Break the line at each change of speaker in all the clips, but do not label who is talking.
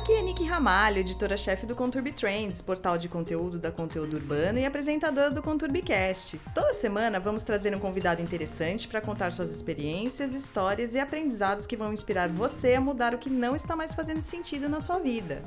Aqui é Nick Ramalho, editora-chefe do Conturbi Trends, portal de conteúdo da Conteúdo Urbano e apresentadora do ConturbiCast. Toda semana vamos trazer um convidado interessante para contar suas experiências, histórias e aprendizados que vão inspirar você a mudar o que não está mais fazendo sentido na sua vida.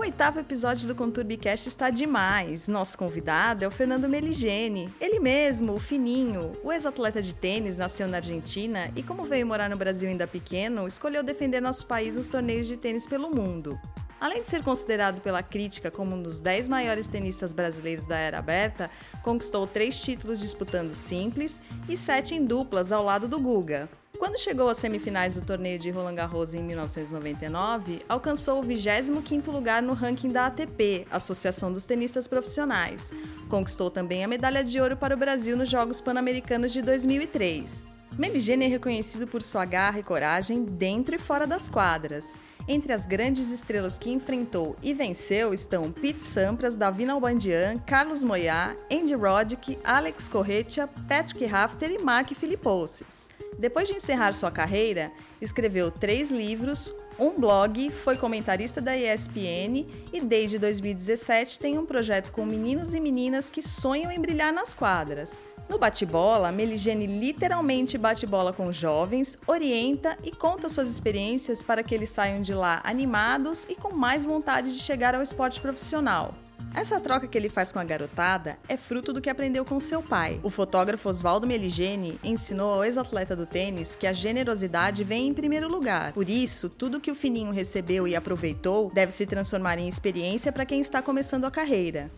O oitavo episódio do ConturbiCast está demais. Nosso convidado é o Fernando Meligeni. Ele mesmo, o fininho, o ex-atleta de tênis, nasceu na Argentina e, como veio morar no Brasil ainda pequeno, escolheu defender nosso país nos torneios de tênis pelo mundo. Além de ser considerado pela crítica como um dos 10 maiores tenistas brasileiros da era aberta, conquistou três títulos disputando simples e sete em duplas ao lado do Guga. Quando chegou às semifinais do torneio de Roland Garros em 1999, alcançou o 25º lugar no ranking da ATP, Associação dos Tenistas Profissionais. Conquistou também a medalha de ouro para o Brasil nos Jogos Pan-Americanos de 2003. Meligene é reconhecido por sua garra e coragem dentro e fora das quadras. Entre as grandes estrelas que enfrentou e venceu estão Pete Sampras, Davi Nalbandian, Carlos Moyá, Andy Roddick, Alex Corretia, Patrick Rafter e Mark Philippoussis. Depois de encerrar sua carreira, escreveu três livros, um blog, foi comentarista da ESPN e desde 2017 tem um projeto com meninos e meninas que sonham em brilhar nas quadras. No bate-bola, Meligene literalmente bate bola com jovens, orienta e conta suas experiências para que eles saiam de lá animados e com mais vontade de chegar ao esporte profissional. Essa troca que ele faz com a garotada é fruto do que aprendeu com seu pai. O fotógrafo Oswaldo Meligeni ensinou ao ex-atleta do tênis que a generosidade vem em primeiro lugar. Por isso, tudo que o Fininho recebeu e aproveitou deve se transformar em experiência para quem está começando a carreira.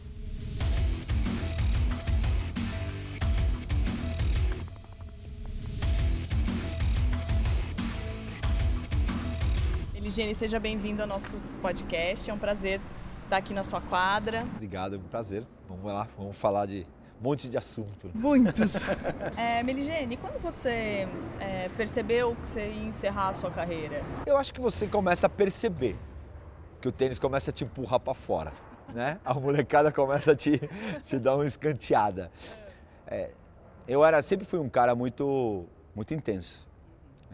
Meligeni, seja bem-vindo ao nosso podcast. É um prazer estar aqui na sua quadra.
Obrigado, é um prazer. Vamos lá, vamos falar de um monte de assunto.
Muitos. é, Meligene, quando você é, percebeu que você ia encerrar a sua carreira?
Eu acho que você começa a perceber que o tênis começa a te empurrar para fora, né? A molecada começa a te, te dar uma escanteada. É, eu era, sempre fui um cara muito, muito intenso.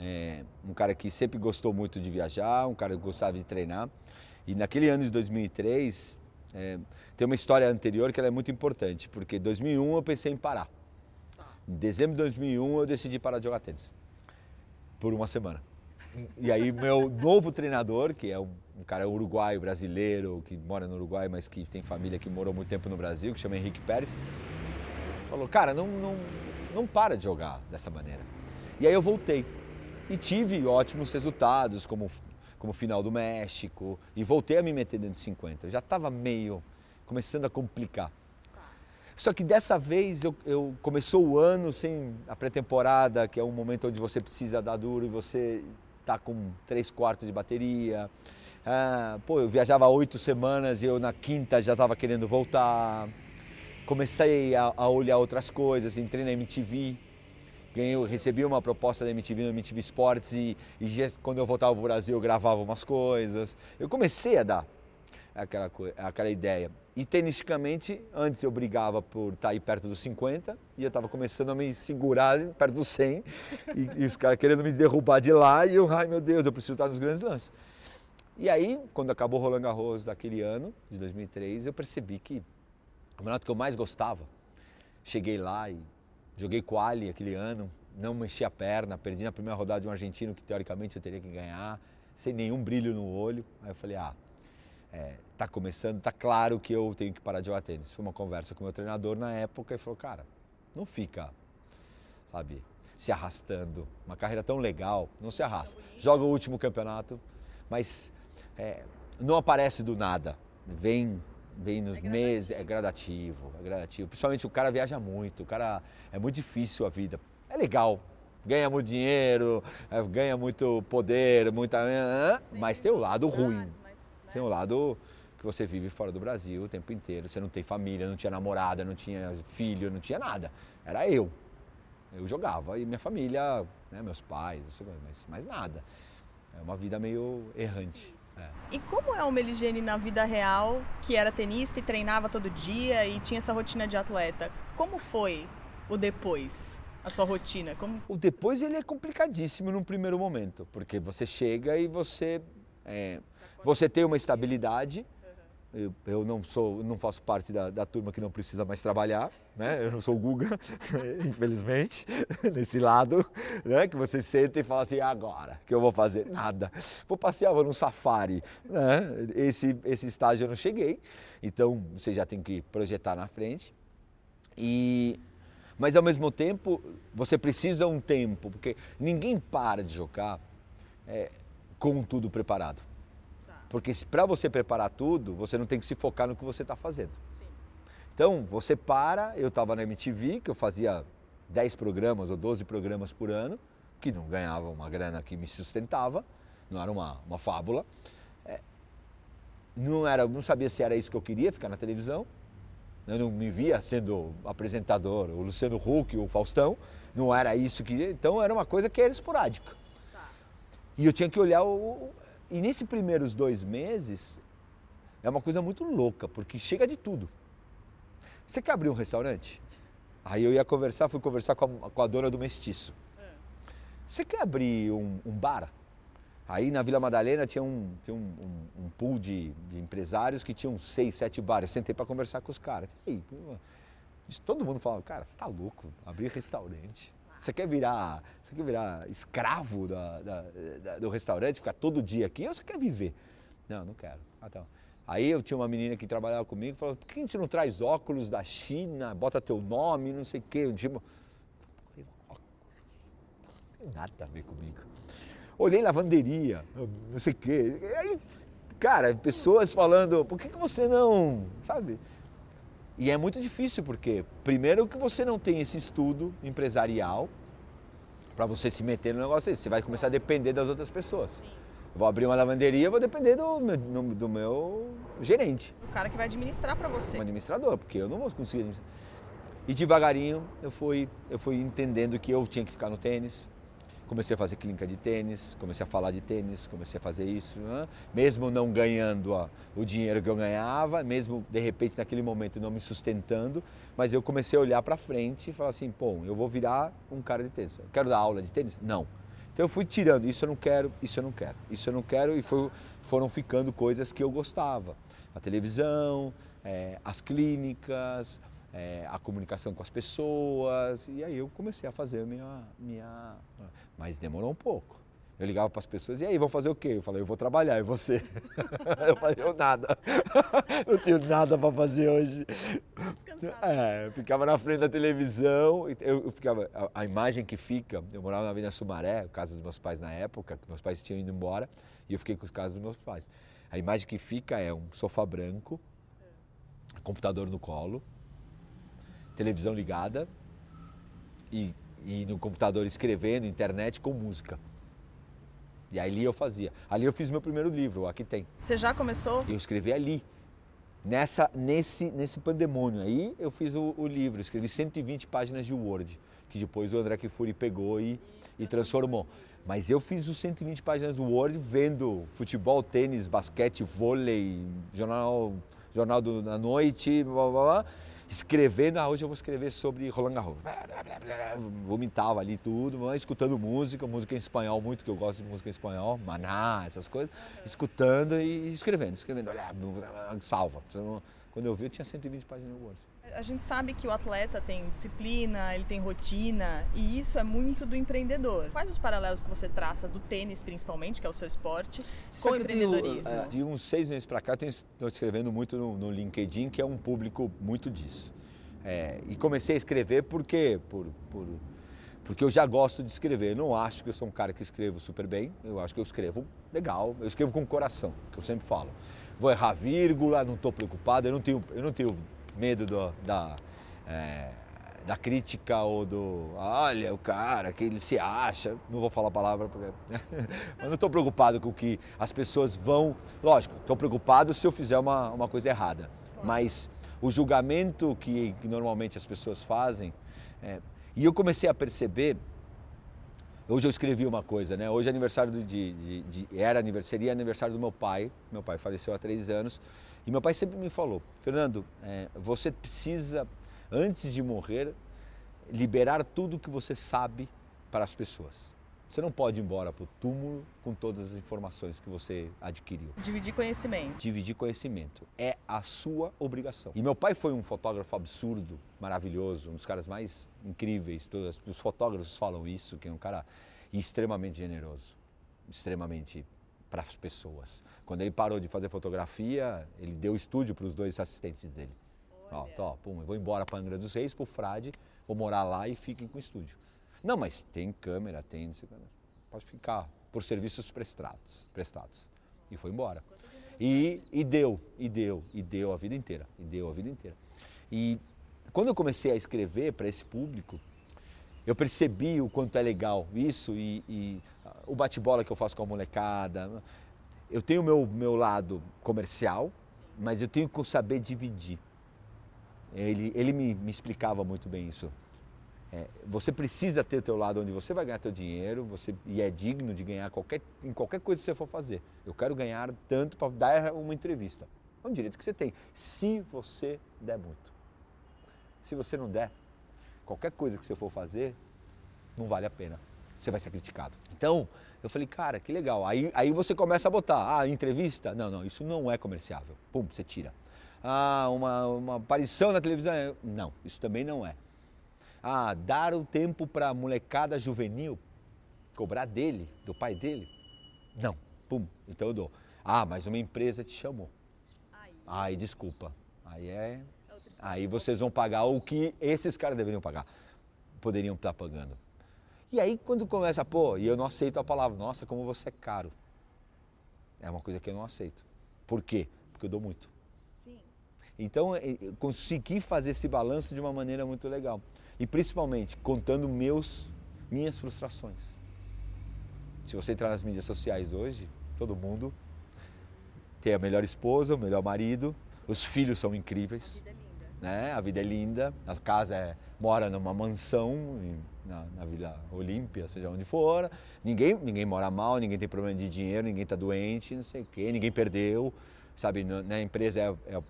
É, um cara que sempre gostou muito de viajar, um cara que gostava de treinar. E naquele ano de 2003, é, tem uma história anterior que é muito importante, porque em 2001 eu pensei em parar. Em dezembro de 2001 eu decidi parar de jogar tênis. Por uma semana. E aí meu novo treinador, que é um, um cara uruguaio, brasileiro, que mora no Uruguai, mas que tem família que morou muito tempo no Brasil, que chama Henrique Pérez, falou, cara, não, não, não para de jogar dessa maneira. E aí eu voltei. E tive ótimos resultados, como como final do México, e voltei a me meter dentro de 50. Eu já estava meio começando a complicar. Só que dessa vez eu, eu começou o ano sem a pré-temporada, que é um momento onde você precisa dar duro e você tá com três quartos de bateria. Ah, pô, eu viajava oito semanas e eu na quinta já estava querendo voltar. Comecei a, a olhar outras coisas, entrei na MTV, ganhei, recebi uma proposta da MTV no MTV Sports e, e quando eu voltava para o Brasil eu gravava umas coisas. Eu comecei a dar aquela, aquela ideia. E tenisticamente, antes eu brigava por estar aí perto dos 50 e eu estava começando a me segurar perto dos 100 e, e os caras querendo me derrubar de lá e eu, ai meu Deus, eu preciso estar nos grandes lances. E aí, quando acabou Roland Garros daquele ano, de 2003, eu percebi que o campeonato que eu mais gostava, cheguei lá e Joguei quali aquele ano, não mexi a perna, perdi na primeira rodada de um argentino que teoricamente eu teria que ganhar, sem nenhum brilho no olho. Aí eu falei, ah, é, tá começando, tá claro que eu tenho que parar de jogar tênis. Foi uma conversa com o meu treinador na época e falou, cara, não fica, sabe, se arrastando. Uma carreira tão legal, não se arrasta. Joga o último campeonato, mas é, não aparece do nada. Vem vem nos é meses, é gradativo, é gradativo. Principalmente o cara viaja muito, o cara é muito difícil a vida. É legal, ganha muito dinheiro, é, ganha muito poder, muita, Sim, mas tem o lado ruim. Mas, né? Tem o lado que você vive fora do Brasil o tempo inteiro. Você não tem família, não tinha namorada, não tinha filho, não tinha nada. Era eu. Eu jogava e minha família, né, meus pais, mas mais nada. É uma vida meio errante.
É. E como é o Meligene na vida real, que era tenista e treinava todo dia e tinha essa rotina de atleta? Como foi o depois? A sua rotina? Como...
O depois ele é complicadíssimo num primeiro momento, porque você chega e você é, você tem uma estabilidade. Eu, não sou, não faço parte da, da, turma que não precisa mais trabalhar, né? Eu não sou o Guga, infelizmente, nesse lado, né? Que você senta e fala assim, agora, que eu vou fazer? Nada. Vou passear, vou num safari, né? Esse, esse estágio eu não cheguei, então você já tem que projetar na frente. E, mas ao mesmo tempo, você precisa um tempo, porque ninguém para de jogar é, com tudo preparado. Porque para você preparar tudo, você não tem que se focar no que você está fazendo. Sim. Então, você para, eu estava na MTV, que eu fazia 10 programas ou 12 programas por ano, que não ganhava uma grana que me sustentava, não era uma, uma fábula. É, não, era, não sabia se era isso que eu queria, ficar na televisão. Eu não me via sendo apresentador, o Luciano Huck, o Faustão, não era isso que. Então era uma coisa que era esporádica. Tá. E eu tinha que olhar o, e nesses primeiros dois meses é uma coisa muito louca, porque chega de tudo. Você quer abrir um restaurante? Aí eu ia conversar, fui conversar com a, com a dona do mestiço. Você quer abrir um, um, bar? Aí na Vila Madalena tinha um, tinha um, um, um pool de, de, empresários que tinham seis, sete bares. Sentei para conversar com os caras. E aí, todo mundo falava, cara, você tá louco, abrir restaurante. Você quer virar, você quer virar escravo da, da, da, do restaurante, ficar todo dia aqui, ou você quer viver? Não, não quero. Ah, tá. Aí eu tinha uma menina que trabalhava comigo falou, por que a gente não traz óculos da China, bota teu nome, não sei o quê. Tipo, não tem nada a ver comigo. Olhei lavanderia, não sei o quê. Aí, cara, pessoas falando, por que, que você não, sabe? E é muito difícil porque, primeiro, que você não tem esse estudo empresarial para você se meter no negócio desse. Você vai começar a depender das outras pessoas. Vou abrir uma lavanderia, vou depender do meu, do meu gerente.
O cara que vai administrar para você.
Um administrador, porque eu não vou conseguir administrar. E devagarinho eu fui, eu fui entendendo que eu tinha que ficar no tênis, comecei a fazer clínica de tênis, comecei a falar de tênis, comecei a fazer isso, né? mesmo não ganhando ó, o dinheiro que eu ganhava, mesmo de repente naquele momento não me sustentando, mas eu comecei a olhar para frente e falar assim, pô, eu vou virar um cara de tênis. Eu quero dar aula de tênis? Não. Então eu fui tirando, isso eu não quero, isso eu não quero, isso eu não quero e foi, foram ficando coisas que eu gostava. A televisão, é, as clínicas, é, a comunicação com as pessoas. E aí eu comecei a fazer minha, minha. Mas demorou um pouco. Eu ligava para as pessoas, e aí, vão fazer o quê? Eu falei, eu vou trabalhar, e você? eu falei, eu nada. não tenho nada para fazer hoje. Descansado. É, eu ficava na frente da televisão, eu, eu ficava, a, a, imagem que fica, eu morava na Avenida Sumaré, o caso dos meus pais na época, que meus pais tinham ido embora, e eu fiquei com os casos dos meus pais. A imagem que fica é um sofá branco, computador no colo, televisão ligada e, e no computador escrevendo, internet com música. E ali eu fazia. Ali eu fiz meu primeiro livro, aqui tem.
Você já começou?
Eu escrevi ali. Nessa, nesse, nesse pandemônio aí eu fiz o, o livro, escrevi 120 páginas de Word, que depois o André Kifuri pegou e, e transformou. Mas eu fiz os 120 páginas do Word vendo futebol, tênis, basquete, vôlei, jornal, jornal do, da noite, blá, blá, blá escrevendo, ah, hoje eu vou escrever sobre Roland Garros. Vomitava ali tudo, escutando música, música em espanhol, muito que eu gosto de música em espanhol, maná, essas coisas, escutando e escrevendo, escrevendo, salva. Quando eu vi, eu tinha 120 páginas no Word.
A gente sabe que o atleta tem disciplina, ele tem rotina e isso é muito do empreendedor. Quais os paralelos que você traça do tênis, principalmente, que é o seu esporte, com o empreendedorismo? Tenho,
é, de uns seis meses para cá, estou escrevendo muito no, no, LinkedIn, que é um público muito disso. É, e comecei a escrever porque, por, por, porque eu já gosto de escrever. Eu não acho que eu sou um cara que escrevo super bem, eu acho que eu escrevo legal, eu escrevo com o coração, que eu sempre falo. Vou errar vírgula, não estou preocupado, eu não tenho, eu não tenho medo do, da, é, da crítica ou do olha o cara que ele se acha, não vou falar a palavra porque mas não estou preocupado com o que as pessoas vão, lógico, estou preocupado se eu fizer uma, uma coisa errada, mas o julgamento que, que normalmente as pessoas fazem é, e eu comecei a perceber Hoje eu escrevi uma coisa, né? Hoje é aniversário de, de, de, era aniversário, aniversário do meu pai. Meu pai faleceu há três anos e meu pai sempre me falou, Fernando, é, você precisa, antes de morrer, liberar tudo que você sabe para as pessoas. Você não pode ir embora para o túmulo com todas as informações que você adquiriu.
Dividir conhecimento.
Dividir conhecimento. É a sua obrigação. E meu pai foi um fotógrafo absurdo, maravilhoso, um dos caras mais incríveis. Todos, os fotógrafos falam isso, que é um cara extremamente generoso. Extremamente para as pessoas. Quando ele parou de fazer fotografia, ele deu estúdio para os dois assistentes dele. Ó, pum, eu vou embora para Angra dos Reis, para o Frade, vou morar lá e fiquem com o estúdio. Não, mas tem câmera, tem. Pode ficar por serviços prestados. prestados. E foi embora. E, e deu, e deu, e deu a vida inteira. E deu a vida inteira. E quando eu comecei a escrever para esse público, eu percebi o quanto é legal isso e, e o bate-bola que eu faço com a molecada. Eu tenho o meu, meu lado comercial, mas eu tenho que saber dividir. Ele, ele me, me explicava muito bem isso. É, você precisa ter o teu lado onde você vai ganhar teu dinheiro você, e é digno de ganhar qualquer, em qualquer coisa que você for fazer. Eu quero ganhar tanto para dar uma entrevista. É um direito que você tem, se você der muito. Se você não der, qualquer coisa que você for fazer, não vale a pena. Você vai ser criticado. Então, eu falei, cara, que legal. Aí, aí você começa a botar, ah, entrevista? Não, não, isso não é comerciável. Pum, você tira. Ah, uma, uma aparição na televisão? Não, isso também não é ah, dar o tempo para a molecada juvenil, cobrar dele, do pai dele? Não, pum, então eu dou. Ah, mas uma empresa te chamou. Aí, desculpa. Aí é. Aí vocês vão pagar o que esses caras deveriam pagar. Poderiam estar pagando. E aí quando começa, pô, e eu não aceito a palavra, nossa, como você é caro. É uma coisa que eu não aceito. Por quê? Porque eu dou muito. Sim. Então, eu consegui fazer esse balanço de uma maneira muito legal e principalmente contando meus minhas frustrações. Se você entrar nas mídias sociais hoje, todo mundo tem a melhor esposa, o melhor marido, os filhos são incríveis. A vida é linda. Né? A vida é linda, a casa é, mora numa mansão na, na Vila Olímpia, seja onde for. Ninguém, ninguém mora mal, ninguém tem problema de dinheiro, ninguém está doente, não sei o quê, ninguém perdeu. Sabe, na, na empresa é, é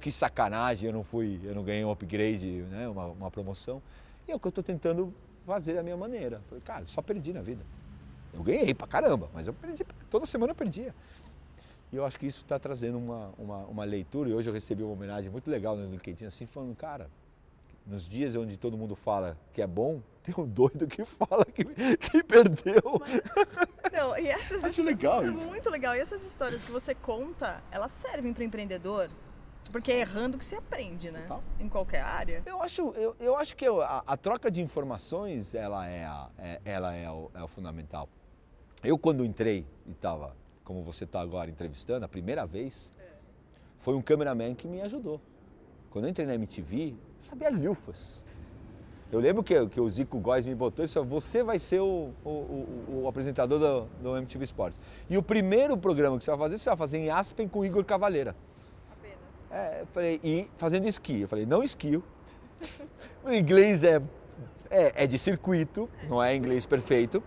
que sacanagem, eu não fui, eu não ganhei um upgrade, né, uma, uma promoção. E é o que eu estou tentando fazer da minha maneira. Falei, cara, só perdi na vida. Eu ganhei pra caramba, mas eu perdi, toda semana eu perdia. E eu acho que isso está trazendo uma, uma, uma, leitura, e hoje eu recebi uma homenagem muito legal no LinkedIn, assim, falando, cara, nos dias onde todo mundo fala que é bom, tem um doido que fala que, que perdeu.
Mas, então, e essas
Acho legal isso.
Muito legal. E essas histórias que você conta, elas servem para o empreendedor porque é errando que se aprende, né? Total. Em qualquer área.
Eu acho, eu, eu acho que a, a troca de informações, ela é, a, é ela é o, é o fundamental. Eu quando entrei e estava, como você está agora entrevistando, a primeira vez, é. foi um cameraman que me ajudou. Quando eu entrei na MTV, eu sabia lufas. Eu lembro que, que o Zico Góes me botou e disse, você vai ser o, o, o, o apresentador do, do, MTV Sports. E o primeiro programa que você vai fazer, você vai fazer em Aspen com o Igor Cavaleira. É, eu falei, e fazendo esqui. Eu falei, não esquio. O inglês é, é, é de circuito, não é inglês perfeito.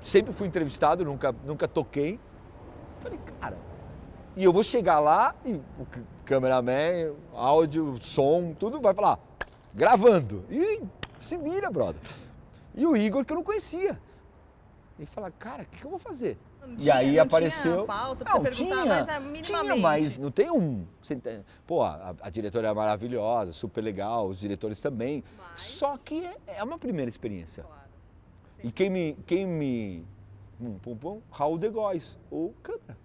Sempre fui entrevistado, nunca, nunca toquei. Falei, cara, e eu vou chegar lá e o cameraman, áudio, som, tudo vai falar, gravando. E se vira, brother. E o Igor que eu não conhecia. E fala, cara, o que, que eu vou fazer?
Não
e
tinha,
aí
não
apareceu.
Tinha pauta pra não, você
tinha,
mas é minimamente.
Tinha, mas não tem um. Pô, a, a, diretora é maravilhosa, super legal, os diretores também. Mas... Só que é, é uma primeira experiência. Claro. E quem me. Quem me pum, Raul de Góes, o câmera.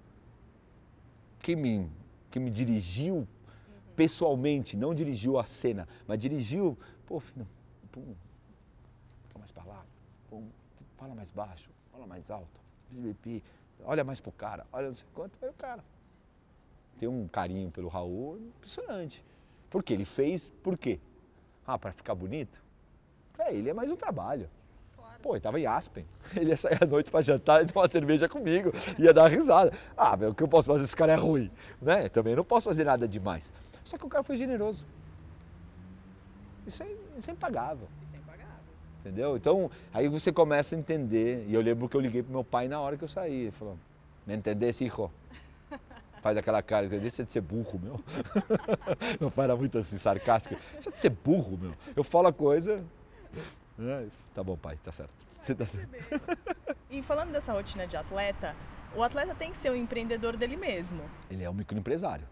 Quem me, quem me dirigiu uhum. pessoalmente, não dirigiu a cena, mas dirigiu, pô, filho, pum, fica mais para lá, pum, fala mais baixo, fala mais alto olha mais pro cara, olha não sei quanto, olha o cara. Tem um carinho pelo Raul impressionante. Por quê? Ele fez por quê? Ah, para ficar bonito? Pra ele é mais um trabalho. Pô, ele tava em Aspen. Ele ia sair à noite para jantar e tomar uma cerveja comigo. Ia dar uma risada. Ah, meu, o que eu posso fazer? Esse cara é ruim. Né? Também não posso fazer nada demais. Só que o cara foi generoso. Isso é, isso é impagável. Entendeu? Então, aí você começa a entender. E eu lembro que eu liguei pro meu pai na hora que eu saí. Ele falou, me entendesse, hijo? Faz aquela cara, deixa de ser burro, meu. Meu pai era muito assim, sarcástico. Deixa de ser burro, meu. Eu falo a coisa, É, tá bom, pai, tá certo. Você tá certo.
E falando dessa rotina de atleta, o atleta tem que ser o empreendedor dele mesmo.
Ele é um microempresário.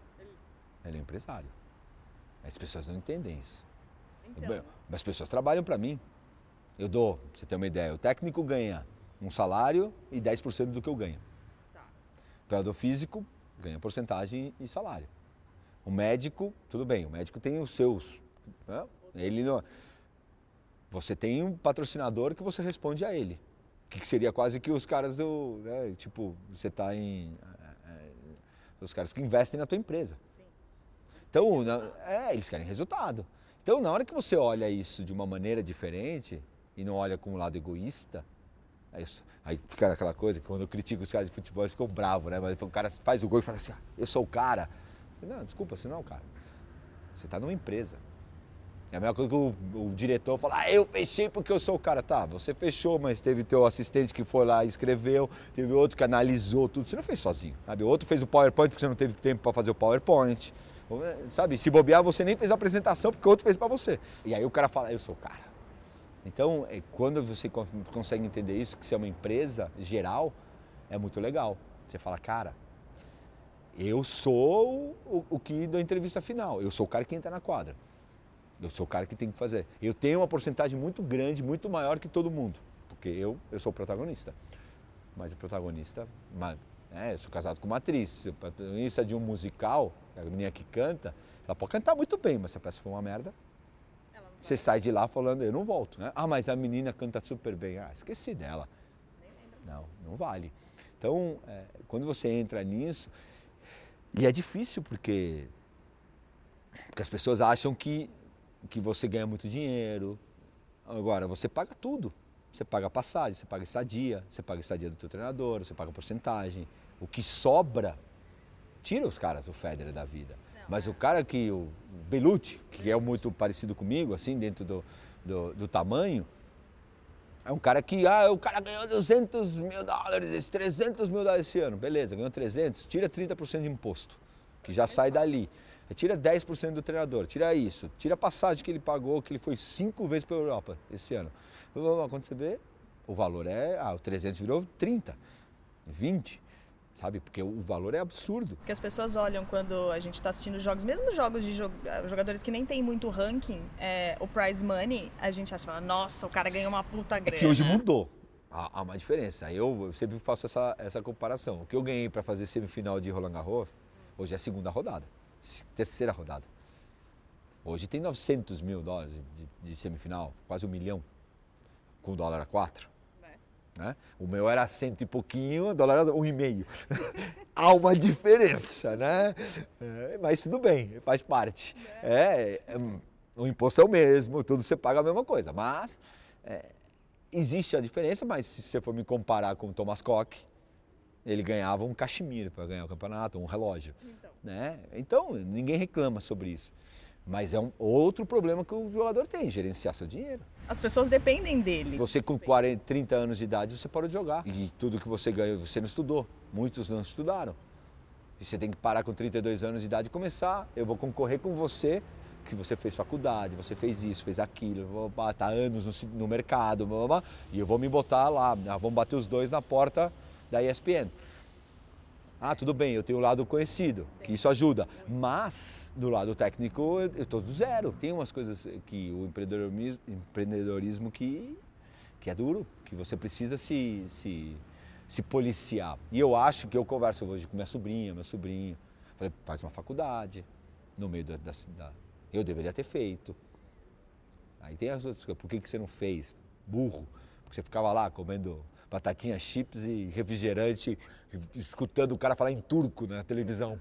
Ele é um empresário. As pessoas não entendem isso.
Então,
As pessoas trabalham para mim. Eu dou, pra você ter uma ideia, o técnico ganha um salário e 10% do que eu ganho.
Tá.
O operador físico ganha porcentagem e salário. O médico, tudo bem, o médico tem os seus. né? Ele não. Você tem um patrocinador que você responde a ele. Que seria quase que os caras do. né, tipo, você está em. é, é, os caras que investem na tua empresa.
sim.
Então, na- é, eles querem resultado. Então, na hora que você olha isso de uma maneira diferente e não olha com um lado egoísta, aí, isso- aí fica aquela coisa que quando eu critico os caras de futebol, eles ficam bravos, né? Mas o cara faz o gol e fala assim, ah, eu sou o cara. Não, desculpa, você não é o cara. Você está numa empresa. É a mesma coisa que o, o diretor fala, ah, eu fechei porque eu sou o cara. Tá, você fechou, mas teve teu assistente que foi lá e escreveu, teve outro que analisou tudo. Você não fez sozinho, sabe? Outro fez o PowerPoint porque você não teve tempo para fazer o PowerPoint. Sabe, se bobear, você nem fez a apresentação porque outro fez para você. E aí o cara fala, eu sou o cara. Então, é, quando você con- consegue entender isso, que você é uma empresa geral, é muito legal. Você fala, cara, eu sou o, o que da entrevista final, eu sou o cara que entra na quadra. Eu sou o cara que tem que fazer. Eu tenho uma porcentagem muito grande, muito maior que todo mundo, porque eu, eu sou o protagonista. Mas o protagonista, ma- é, eu sou casado com uma atriz, o protagonista de um musical, a menina que canta, ela pode cantar muito bem, mas se a peça for uma merda, você sai de lá falando, eu não volto, né? Ah, mas a menina canta super bem. Ah, esqueci dela. Não, não vale. Então, é, quando você entra nisso, e é difícil porque, porque as pessoas acham que, que você ganha muito dinheiro. Agora, você paga tudo. Você paga passagem, você paga estadia, você paga estadia do teu treinador, você paga porcentagem. O que sobra, tira os caras, o Federer da vida. Mas o cara que, o Belucci, que é muito parecido comigo, assim, dentro do, do, do tamanho, é um cara que, ah, o cara ganhou 200 mil dólares, esse 300 mil dólares esse ano. Beleza, ganhou 300, tira 30% de imposto, que já sai dali. Aí Tira 10% do treinador, tira isso, tira a passagem que ele pagou, que ele foi cinco vezes para a Europa esse ano. Quando você vê, o valor é, ah, o 300 virou 30, 20, sabe? Porque o valor é absurdo.
Porque as pessoas olham quando a gente está assistindo jogos, mesmo jogos de jo- jogadores que nem tem muito ranking, é, o prize money, a gente acha, fala, nossa, o cara ganhou uma puta
É
grana.
que hoje mudou. Há, há uma diferença. Eu, eu sempre faço essa, essa comparação. O que eu ganhei para fazer semifinal de Roland Garros, hoje é a segunda rodada, terceira rodada. Hoje tem 900 mil dólares de, de semifinal, quase um milhão, com o dólar a quatro.
É.
Né? O meu era cento e pouquinho, o dólar era um e meio. Há uma diferença, né? É, mas tudo bem, faz parte. É, é, hum, o imposto é o mesmo, tudo você paga a mesma coisa. Mas é, existe a diferença, mas se você for me comparar com o Thomas Koch, ele ganhava um cachemiro para ganhar o campeonato, um relógio.
Então.
Né? Então, ninguém reclama sobre isso. Mas é um outro problema que o jogador tem, gerenciar seu dinheiro.
As pessoas dependem dele.
Você com 40, 30 anos de idade, você parou de jogar. E tudo que você ganhou, você não estudou. Muitos não estudaram. E você tem que parar com 32 anos de idade e começar. Eu vou concorrer com você, que você fez faculdade, você fez isso, fez aquilo, tá anos no mercado, blá, blá, blá, e eu vou me botar lá, ah, vamos bater os dois na porta da ESPN. Ah, tudo bem, eu tenho o lado conhecido, que isso ajuda. Mas, do lado técnico, eu estou do zero. Tem umas coisas que o empreendedorismo, empreendedorismo que, que é duro, que você precisa se, se, se policiar. E eu acho que eu converso hoje com minha sobrinha, meu sobrinho. Falei, faz uma faculdade, no meio da, da, da- Eu deveria ter feito. Aí tem as outras coisas. Por que, que você não fez? Burro. Porque você ficava lá comendo batatinha chips e refrigerante, escutando o cara falar em turco na televisão.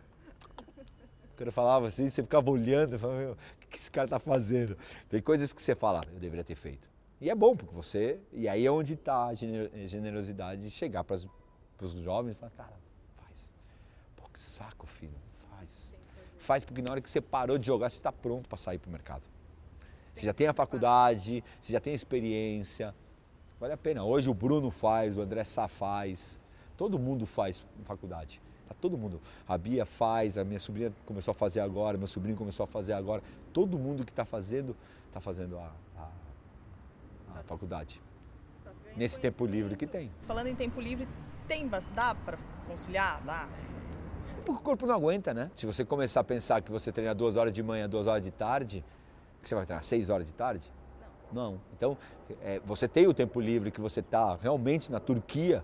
O cara falava assim, você ficava olhando, falava, meu, o que esse cara tá fazendo? Tem coisas que você fala, eu deveria ter feito. E é bom, porque você. E aí é onde está a gener- generosidade de chegar para os jovens e falar, cara, faz. Pô, que saco, filho, faz. Faz porque na hora que você parou de jogar, você está pronto para sair para o mercado. Você já tem a faculdade, você já tem experiência. Vale a pena. Hoje o Bruno faz, o André Sá faz, todo mundo faz faculdade. Tá todo mundo. A Bia faz, a minha sobrinha começou a fazer agora, meu sobrinho começou a fazer agora. Todo mundo que está fazendo, está fazendo a, a, a faculdade. Tá Nesse tempo livre que tem.
Falando em tempo livre, tem, dá para conciliar? Dá?
Porque o corpo não aguenta, né? Se você começar a pensar que você treina duas horas de manhã, duas horas de tarde, que você vai treinar seis horas de tarde? Não. Então, é, você tem o tempo livre que você está realmente na Turquia,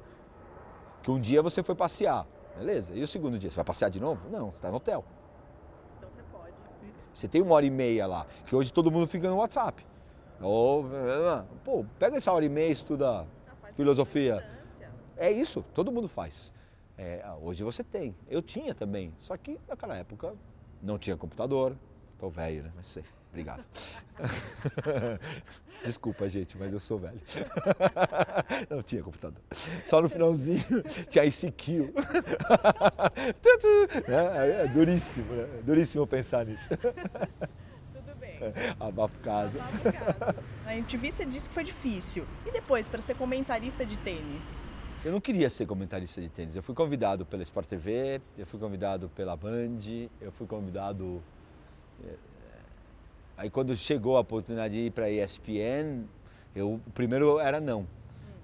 que um dia você foi passear, beleza? E o segundo dia, você vai passear de novo? Não, você está no hotel.
Então você pode.
Você tem uma hora e meia lá, que hoje todo mundo fica no WhatsApp. Ou, pô, pega essa hora e meia e estuda ah, filosofia. É isso, todo mundo faz. É, hoje você tem. Eu tinha também, só que naquela época não tinha computador. Tô velho, né? Mas sei. Obrigado. Desculpa, gente, mas eu sou velho. Não tinha computador. Só no finalzinho tinha ICQ. É, é duríssimo, né? Duríssimo pensar nisso.
Tudo bem.
Abafado.
Abafado. A MTV você disse que foi difícil. E depois, para ser comentarista de tênis?
Eu não queria ser comentarista de tênis. Eu fui convidado pela Sport TV, eu fui convidado pela Band, eu fui convidado. Aí quando chegou a oportunidade de ir para a ESPN, eu, o primeiro era não.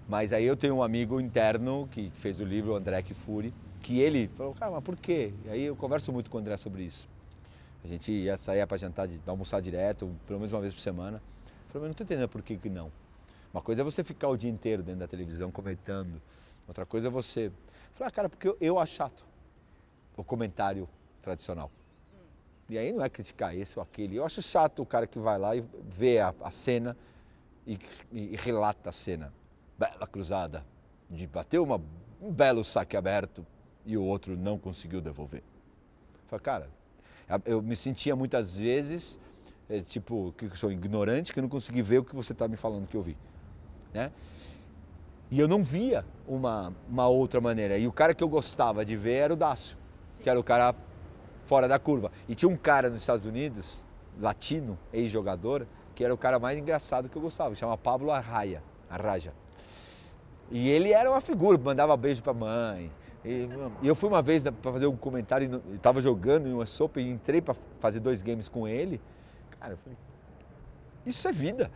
Mas aí eu tenho um amigo interno que, fez o livro, o André Kifuri, que ele falou, cara, mas por quê? E aí eu converso muito com o André sobre isso. A gente ia sair para jantar, almoçar direto, pelo menos uma vez por semana. Eu falei, mas não estou entendendo por que, que não. Uma coisa é você ficar o dia inteiro dentro da televisão comentando Outra coisa é você falar, ah, cara, porque eu, eu acho chato o comentário tradicional. E aí não é criticar esse ou aquele. Eu acho chato o cara que vai lá e vê a, a cena e, e, e, relata a cena. Bela cruzada, de bater uma, um belo saque aberto e o outro não conseguiu devolver. Falei, cara, eu me sentia muitas vezes, é, tipo, que sou ignorante, que não consegui ver o que você está me falando que eu vi. Né? E eu não via uma, uma outra maneira. E o cara que eu gostava de ver era o Dácio, Sim. que era o cara fora da curva. E tinha um cara nos Estados Unidos, latino, ex-jogador, que era o cara mais engraçado que eu gostava, chama Pablo Arraia, Arraja. E ele era uma figura, mandava beijo pra mãe. E, e eu fui uma vez para fazer um comentário, estava jogando em uma sopa e entrei para fazer dois games com ele. Cara, eu falei, isso é vida,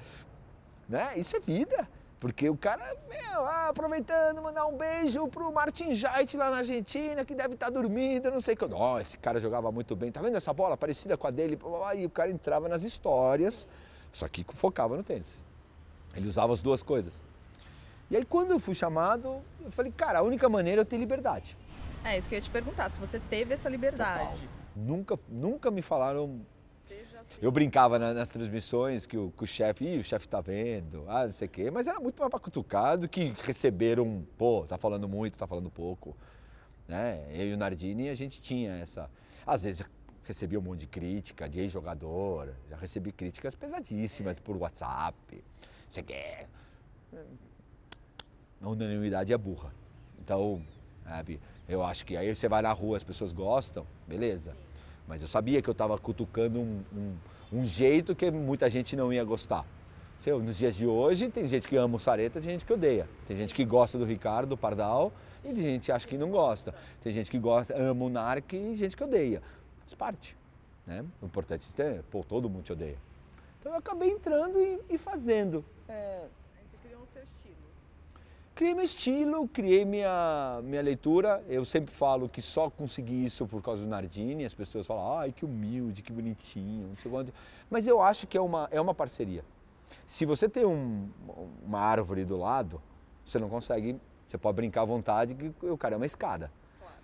né? Isso é vida. Porque o cara, meu, ah, aproveitando, mandar um beijo pro Martin Jait lá na Argentina, que deve estar tá dormindo, não sei o que. Ó, oh, esse cara jogava muito bem. Tá vendo essa bola parecida com a dele? Aí o cara entrava nas histórias, só que focava no tênis. Ele usava as duas coisas. E aí quando eu fui chamado, eu falei, cara, a única maneira é eu ter liberdade.
É isso que eu ia te perguntar, se você teve essa liberdade. Total.
Nunca, nunca me falaram eu brincava na, nas transmissões que o, que o chefe, ih, o chefe tá vendo, ah, não sei o quê, mas era muito mais para cutucar do que receberam, pô, tá falando muito, tá falando pouco. Né? Eu e o Nardini, a gente tinha essa. Às vezes recebia um monte de crítica de ex-jogador, já recebi críticas pesadíssimas por WhatsApp. Você quer. A unanimidade é burra. Então, sabe, eu acho que aí você vai na rua, as pessoas gostam, beleza. Mas eu sabia que eu estava cutucando um, um, um, jeito que muita gente não ia gostar. Sei, nos dias de hoje, tem gente que ama o Sareta, tem gente que odeia. Tem gente que gosta do Ricardo, do Pardal, e tem gente que acha que não gosta. Tem gente que gosta, ama o Narc e gente que odeia. Faz parte. Né? O importante é, pô, todo mundo te odeia. Então eu acabei entrando e, e fazendo. É, Criei meu estilo, criei minha, minha leitura. Eu sempre falo que só consegui isso por causa do Nardini. As pessoas falam, ai, que humilde, que bonitinho, não sei quanto. Mas eu acho que é uma, é uma parceria. Se você tem um, uma árvore do lado, você não consegue, você pode brincar à vontade que o cara é uma escada. Claro.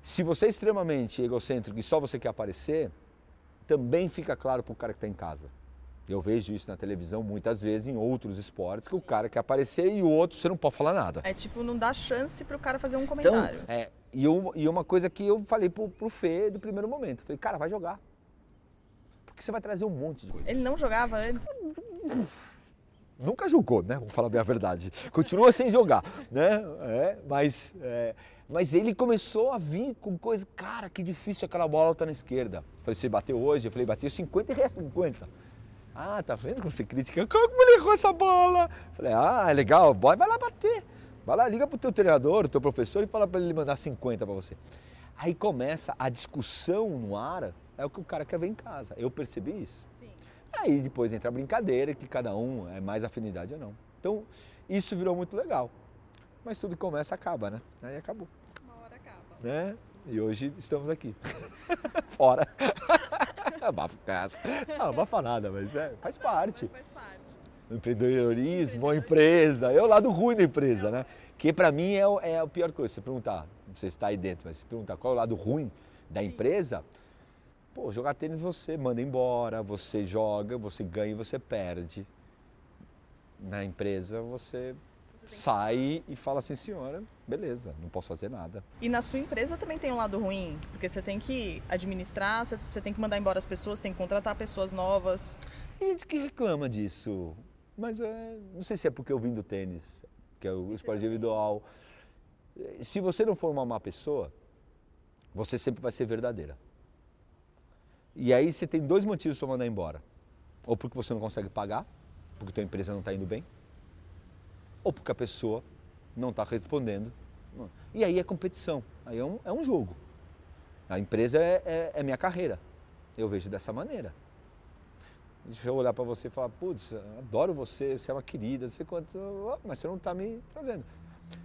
Se você é extremamente egocêntrico e só você quer aparecer, também fica claro para o cara que está em casa. Eu vejo isso na televisão muitas vezes em outros esportes, que Sim. o cara quer aparecer e o outro você não pode falar nada.
É tipo, não dá chance para o cara fazer um então, comentário.
Então, é, e, eu, e uma coisa que eu falei pro, pro Fê do primeiro momento, falei, cara, vai jogar. Porque você vai trazer um monte de coisa.
Ele não jogava antes?
Nunca jogou, né? Vamos falar bem a verdade. Continua sem jogar, né? É, mas, é, mas ele começou a vir com coisa, cara, que difícil aquela bola tá na esquerda. Falei, você bateu hoje? Eu falei, bateu 50 e 50. Ah, tá vendo como você critica? Como ele errou essa bola? Falei, ah, é legal, boy, vai lá bater. Vai lá, liga pro teu treinador, teu professor e fala para ele mandar 50 para você. Aí começa a discussão no ar, é o que o cara quer ver em casa. Eu percebi isso. Sim. Aí depois entra a brincadeira, que cada um é mais afinidade ou não. Então, isso virou muito legal. Mas tudo que começa acaba, né? Aí acabou.
Uma hora acaba.
Né? E hoje estamos aqui. Fora. Abafa casa. Não, abafa nada, mas é, faz parte.
Faz parte.
O empreendedorismo, a empresa, é o lado ruim da empresa, né? Que para mim é, o- é a pior coisa. Você perguntar, se está aí dentro, mas se perguntar qual é o lado ruim da empresa, pô, jogar tênis você manda embora, você joga, você ganha e você perde. Na empresa você sai e fala assim, senhora, beleza, não posso fazer nada.
E na sua empresa também tem um lado ruim, porque você tem que administrar, você- tem que mandar embora as pessoas, tem que contratar pessoas novas.
E que reclama disso? Mas é, não sei se é porque eu vim do tênis, que é o esporte individual. Se você não for uma má pessoa, você sempre vai ser verdadeira. E aí você tem dois motivos para mandar embora. Ou porque você não consegue pagar, porque tua empresa não está indo bem, ou porque a pessoa não está respondendo. E aí é competição, aí é um, é um jogo. A empresa é, é, é minha carreira. Eu vejo dessa maneira. Deixa eu olhar para você e falar, putz, adoro você, você é uma querida, sei quanto, mas você não está me trazendo.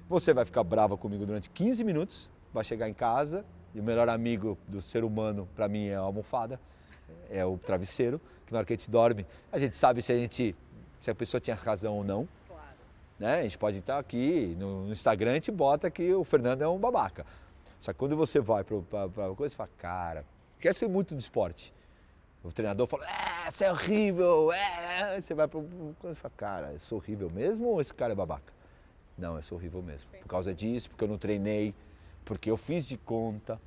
Você vai ficar brava comigo durante 15 minutos, vai chegar em casa e o melhor amigo do ser humano para mim é a almofada, é o travesseiro, que na hora que a gente dorme, a gente sabe se a gente se a pessoa tinha razão ou não. Né? A gente pode estar aqui no Instagram, a gente bota que o Fernando é um babaca. Só que quando você vai para a coisa, você fala, cara, quer ser muito do esporte. O treinador fala, é, você é horrível, é. Você vai para o. Você fala, cara, eu sou horrível mesmo ou esse cara é babaca? Não, eu sou horrível mesmo. Por causa disso, porque eu não treinei, porque eu fiz de conta.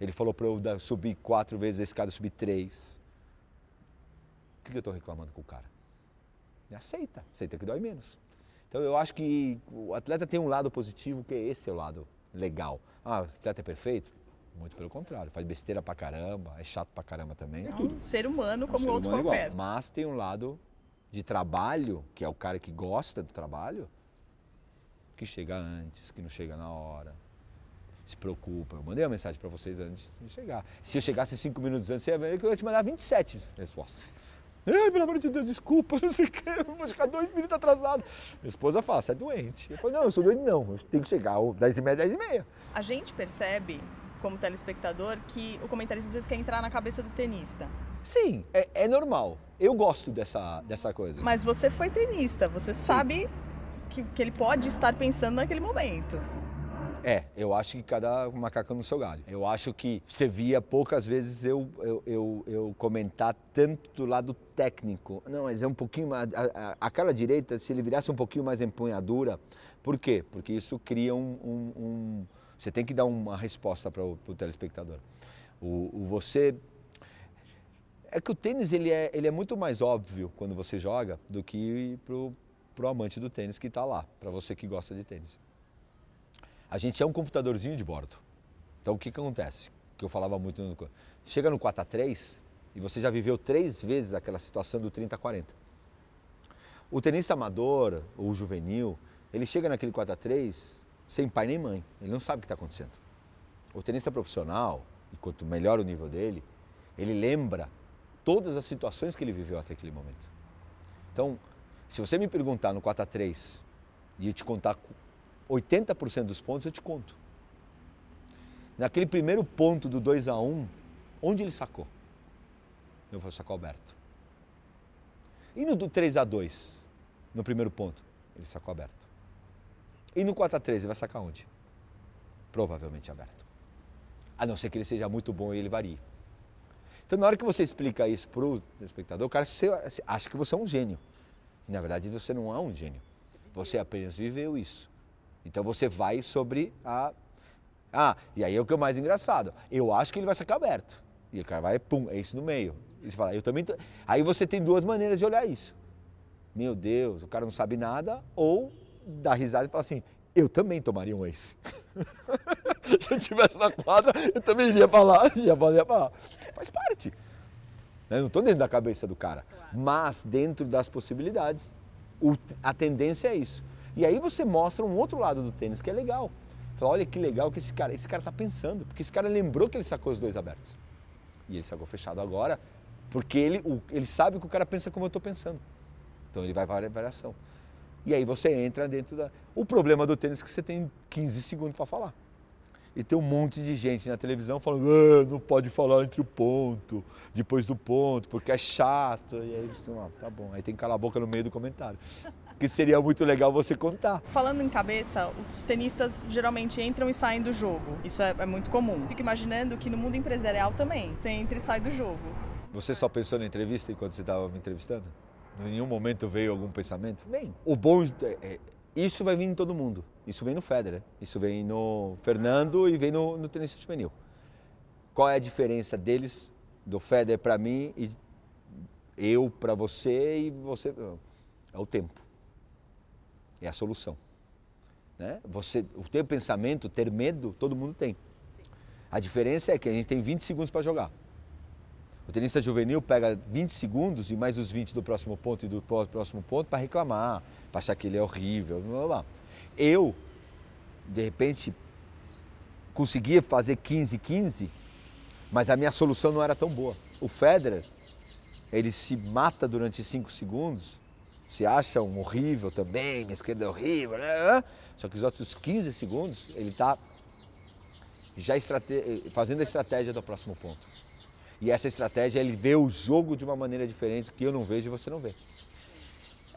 Ele falou para eu subir quatro vezes a escada, eu subi três. O que eu estou reclamando com o cara? E aceita, aceita que dói menos. Então eu acho que o atleta tem um lado positivo, que esse é o lado legal. Ah, o atleta é perfeito? Muito pelo contrário, faz besteira pra caramba, é chato pra caramba também. É
É um ser humano como
Um ser
outro
humano igual.
qualquer.
Mas tem um lado de trabalho, que é o cara que gosta do trabalho, que chega antes, que não chega na hora, se preocupa. Eu mandei uma mensagem para vocês antes de chegar. Se eu chegasse cinco minutos antes, você ia ver que eu ia te mandar 27 respostas. Ai, pelo amor de Deus, desculpa, não sei o que, eu vou chegar dois minutos atrasado. Minha esposa fala, você é doente. Eu falo, não, eu sou doente não, eu tenho que chegar às 10 e meia, 10 e meia.
A gente percebe, como telespectador, que o comentarista às vezes quer entrar na cabeça do tenista.
Sim, é, é normal. Eu gosto dessa, dessa coisa.
Mas você foi tenista, você sabe que, que ele pode estar pensando naquele momento.
É, eu acho que cada macaco no seu galho. Eu acho que você via poucas vezes eu, eu, eu, eu comentar tanto do lado técnico. Não, mas é um pouquinho mais. A, a, aquela direita, se ele virasse um pouquinho mais empunhadura. Por quê? Porque isso cria um. um- um- você tem que dar uma resposta para o telespectador. O, o você. É que o tênis ele é, ele é muito mais óbvio quando você joga do que pro, pro amante do tênis que está lá, para você que gosta de tênis. A gente é um computadorzinho de bordo. Então o que, que acontece? Que eu falava muito no. Chega no 4 a 3 e você já viveu três vezes aquela situação do 30 a 40. O tenista amador ou juvenil, ele chega naquele 4 a 3 sem pai nem mãe. Ele não sabe o que está acontecendo. O tenista profissional, e quanto melhor o nível dele, ele lembra todas as situações que ele viveu até aquele momento. Então, se você me perguntar no 4 a 3 e eu te contar 80% dos pontos, eu te conto. Naquele primeiro ponto do 2 a 1 onde ele sacou? Eu vou sacar o Alberto. E no do 3 a 2 no primeiro ponto, ele sacou aberto. E no 4 a 3 ele vai sacar onde? Provavelmente aberto. A não ser que ele seja muito bom e ele varie. Então, na hora que você explica isso para o espectador, o cara acha que você é um gênio. E, na verdade, você não é um gênio. Você apenas viveu isso. Então, você vai sobre a. Ah, e aí é o que é o mais engraçado. Eu acho que ele vai sacar aberto. E o cara vai, pum, é isso no meio. E você fala, eu também. Tô... Aí você tem duas maneiras de olhar isso. Meu Deus, o cara não sabe nada, ou dá risada e fala assim, eu também tomaria um ace. Se eu estivesse na quadra, eu também iria pra lá, ia pra lá. Faz parte. Eu não estou dentro da cabeça do cara. Mas dentro das possibilidades, a tendência é isso. E aí você mostra um outro lado do tênis que é legal. Fala, olha que legal que esse cara, esse cara tá pensando, porque esse cara lembrou que ele sacou os dois abertos. E ele sacou fechado agora, Porque ele, o, ele sabe que o cara pensa como eu estou pensando. Então ele vai variação. E aí você entra dentro da. O problema do tênis é que você tem 15 segundos para falar. E tem um monte de gente na televisão falando, ah, não pode falar entre o ponto, depois do ponto, porque é chato. E aí você, ah, tá bom. Aí tem que calar a boca no meio do comentário. Que seria muito legal você contar.
Falando em cabeça, os tenistas geralmente entram e saem do jogo. Isso é, é muito comum. Fico imaginando que no mundo empresarial também, você entra e sai do jogo.
Você só pensou na entrevista enquanto você estava me entrevistando? Em nenhum momento veio algum pensamento? Vem. O bom é, é isso vai vir em todo mundo. Isso vem no Federer, isso vem no Fernando e vem no, no tenista juvenil. Qual é a diferença deles, do Federer para mim e eu para você e você? É o tempo. É a solução. Né? Você, o teu pensamento, ter medo, todo mundo tem. Sim. A diferença é que a gente tem 20 segundos para jogar. O tenista juvenil pega 20 segundos e mais os 20 do próximo ponto e do próximo ponto para reclamar, para achar que ele é horrível. Blá, blá. Eu, de repente, conseguia fazer 15, 15, mas a minha solução não era tão boa. O Federer, ele se mata durante 5 segundos, se acha um horrível também, minha esquerda é horrível, né? só que os outros 15 segundos ele está já estrate... fazendo a estratégia do próximo ponto. E essa estratégia ele vê o jogo de uma maneira diferente que eu não vejo e você não vê.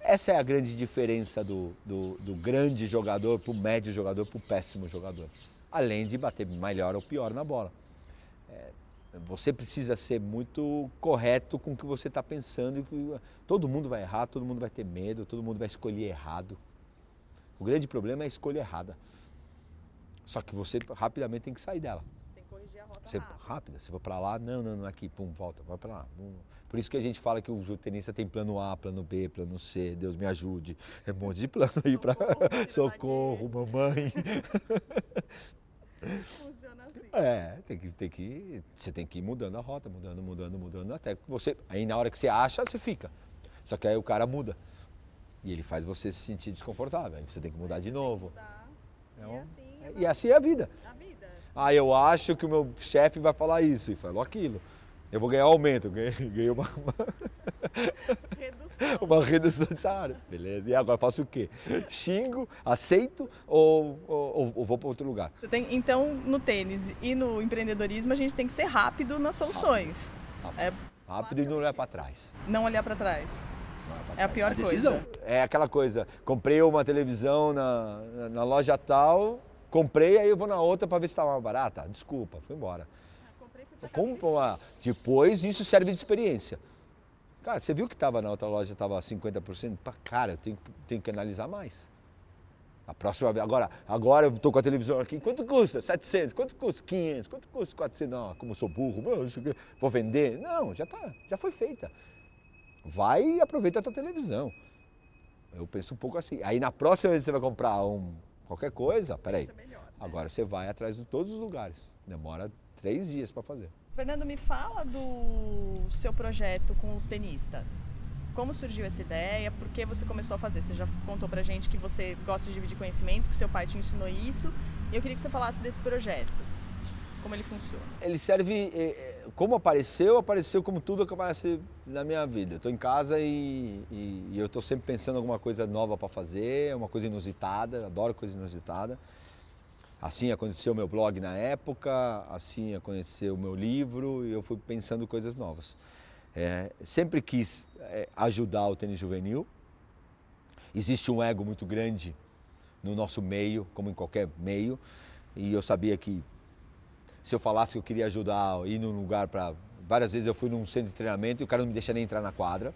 Essa é a grande diferença do, do, do grande jogador para o médio jogador para o péssimo jogador. Além de bater melhor ou pior na bola. É, você precisa ser muito correto com o que você está pensando. Todo mundo vai errar, todo mundo vai ter medo, todo mundo vai escolher errado. O grande problema é a escolha errada. Só que você rapidamente tem que sair dela.
Tem que corrigir a rota
você,
rápido.
rápida. Você vai para lá, não, não, não, aqui, pum, volta, vai para lá. Por isso que a gente fala que o tenista tem plano A, plano B, plano C, Deus me ajude. É um monte de plano aí para socorro, mamãe. É, tem que, tem que, você tem que ir mudando a rota, mudando, mudando, mudando, até que você, aí na hora que você acha, você fica. Só que aí o cara muda. E ele faz você se sentir desconfortável. Aí você tem que mudar de novo.
É um, e, assim
é e assim é a vida.
A vida.
Ah, eu acho que o meu chefe vai falar isso e falou aquilo. Eu vou ganhar aumento, ganhei, uma, uma,
redução.
uma redução de salário. Beleza, e agora faço o quê? Xingo, aceito ou, ou, ou vou para outro lugar?
Tem, então, no tênis e no empreendedorismo, a gente tem que ser rápido nas soluções.
Rápido, rápido. É, rápido e não olhar para trás.
Não olhar para trás. É a pior a coisa.
É aquela coisa, comprei uma televisão na, na, na loja tal, comprei, aí eu vou na outra para ver se estava mais barata. Desculpa, fui embora. Depois isso serve de experiência. Cara, você viu que estava na outra loja, estava 50%? Pá, cara, eu tenho, tenho que analisar mais. A próxima vez, agora, agora eu estou com a televisão aqui, quanto custa? 700, quanto custa? 500, quanto custa? 400? Não, como eu sou burro, vou vender? Não, já tá, já foi feita. Vai e aproveita a tua televisão. Eu penso um pouco assim. Aí na próxima vez que você vai comprar um, qualquer coisa, peraí, agora você vai atrás de todos os lugares. Demora três dias para fazer.
Fernando, me fala do seu projeto com os tenistas. Como surgiu essa ideia? Por que você começou a fazer? Você já contou pra gente que você gosta de dividir conhecimento, que seu pai te ensinou isso. E eu queria que você falasse desse projeto. Como ele funciona?
Ele serve. Eh, eh, como apareceu, apareceu como tudo que aparece na minha vida. Estou em casa e, e, e eu estou sempre pensando em alguma coisa nova para fazer, uma coisa inusitada, adoro coisa inusitada. Assim aconteceu o meu blog na época, assim aconteceu o meu livro e eu fui pensando coisas novas. É, sempre quis é, ajudar o tênis juvenil. Existe um ego muito grande no nosso meio, como em qualquer meio, e eu sabia que se eu falasse que eu queria ajudar, ir num lugar para. Várias vezes eu fui num centro de treinamento e o cara não me deixa nem entrar na quadra,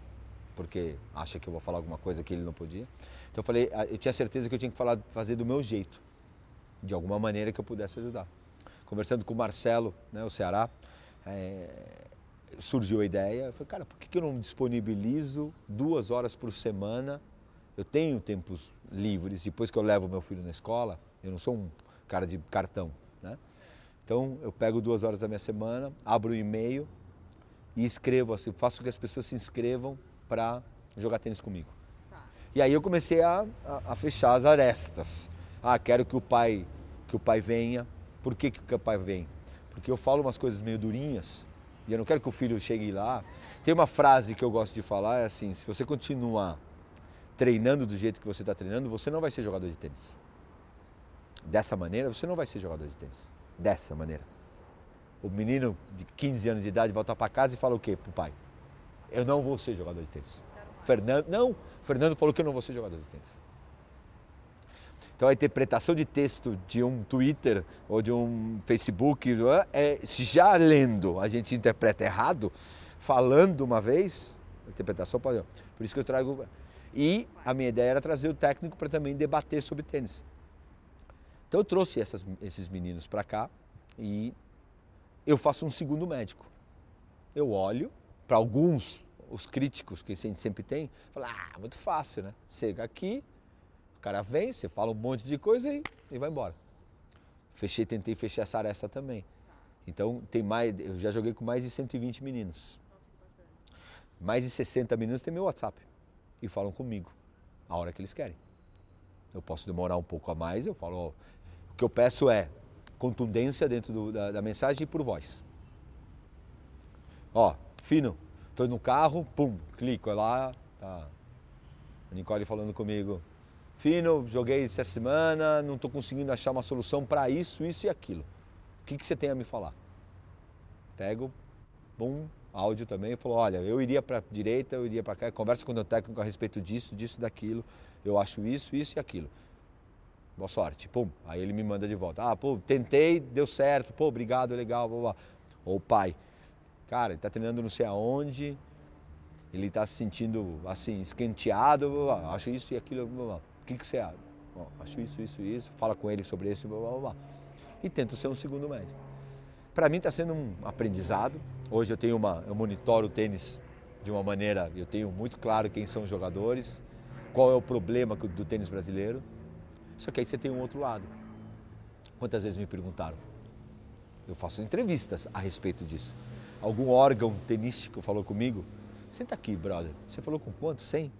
porque acha que eu vou falar alguma coisa que ele não podia. Então eu falei, ah, eu tinha certeza que eu tinha que falar, fazer do meu jeito de alguma maneira que eu pudesse ajudar. Conversando com o Marcelo, né, o Ceará, é, surgiu a ideia. Eu falei, cara, por que eu não disponibilizo duas horas por semana? Eu tenho tempos livres, depois que eu levo meu filho na escola, eu não sou um cara de cartão, né? Então eu pego duas horas da minha semana, abro o e-mail e escrevo assim, faço com que as pessoas se inscrevam para jogar tênis comigo. Tá. E aí eu comecei a, a, a fechar as arestas. Ah, quero que o pai que o pai venha. Por que, que o pai vem? Porque eu falo umas coisas meio durinhas e eu não quero que o filho chegue lá Tem uma frase que eu gosto de falar, é assim, se você continuar treinando do jeito que você está treinando, você não vai ser jogador de tênis. Dessa maneira, você não vai ser jogador de tênis. Dessa maneira. O menino de 15 anos de idade volta para casa e fala o quê pro pai? Eu não vou ser jogador de tênis. Fernando, não, Fernando falou que eu não vou ser jogador de tênis. Então a interpretação de texto de um Twitter ou de um Facebook, é, se já lendo a gente interpreta errado, falando uma vez, a interpretação pode. Por isso que eu trago. E a minha ideia era trazer o técnico para também debater sobre tênis. Então eu trouxe essas, esses meninos para cá e eu faço um segundo médico. Eu olho para alguns, os críticos que a gente sempre tem, falo, ah, muito fácil, né? Chega aqui, cara vem, você fala um monte de coisa e, e vai embora. Fechei, tentei fechar essa aresta também. Então tem mais, eu já joguei com mais de 120 meninos. Mais de 60 meninos tem meu WhatsApp e falam comigo a hora que eles querem. Eu posso demorar um pouco a mais, eu falo, ó, o que eu peço é contundência dentro do, da, da, mensagem e por voz. Ó, fino, tô no carro, pum, clico é lá, tá. A Nicole falando comigo, fino, joguei essa semana, não estou conseguindo achar uma solução para isso, isso e aquilo. O que, que você tem a me falar? Pego, bum, áudio também, falou, olha, eu iria para a direita, eu iria para cá, conversa com o técnico a respeito disso, disso, daquilo, eu acho isso, isso e aquilo boa sorte, pum. Aí ele me manda de volta. Ah, pô, tentei, deu certo, pô, obrigado, legal, blá, blá. Ou pai, cara, ele tá treinando não sei aonde, ele tá se sentindo assim, escanteado, blá, blá. acho isso e aquilo, blá, blá. Que, que você acha? Bom, acho isso, isso, isso, fala com ele sobre isso, blá, blá, blá. E tento ser um segundo médico. Para mim está sendo um aprendizado. Hoje eu tenho uma, eu monitoro o tênis de uma maneira, eu tenho muito claro quem são os jogadores, qual é o problema do tênis brasileiro. Só que aí você tem um outro lado. Quantas vezes me perguntaram? Eu faço entrevistas a respeito disso. Algum órgão tenístico falou comigo? Senta aqui, brother. Você falou com quanto? 100?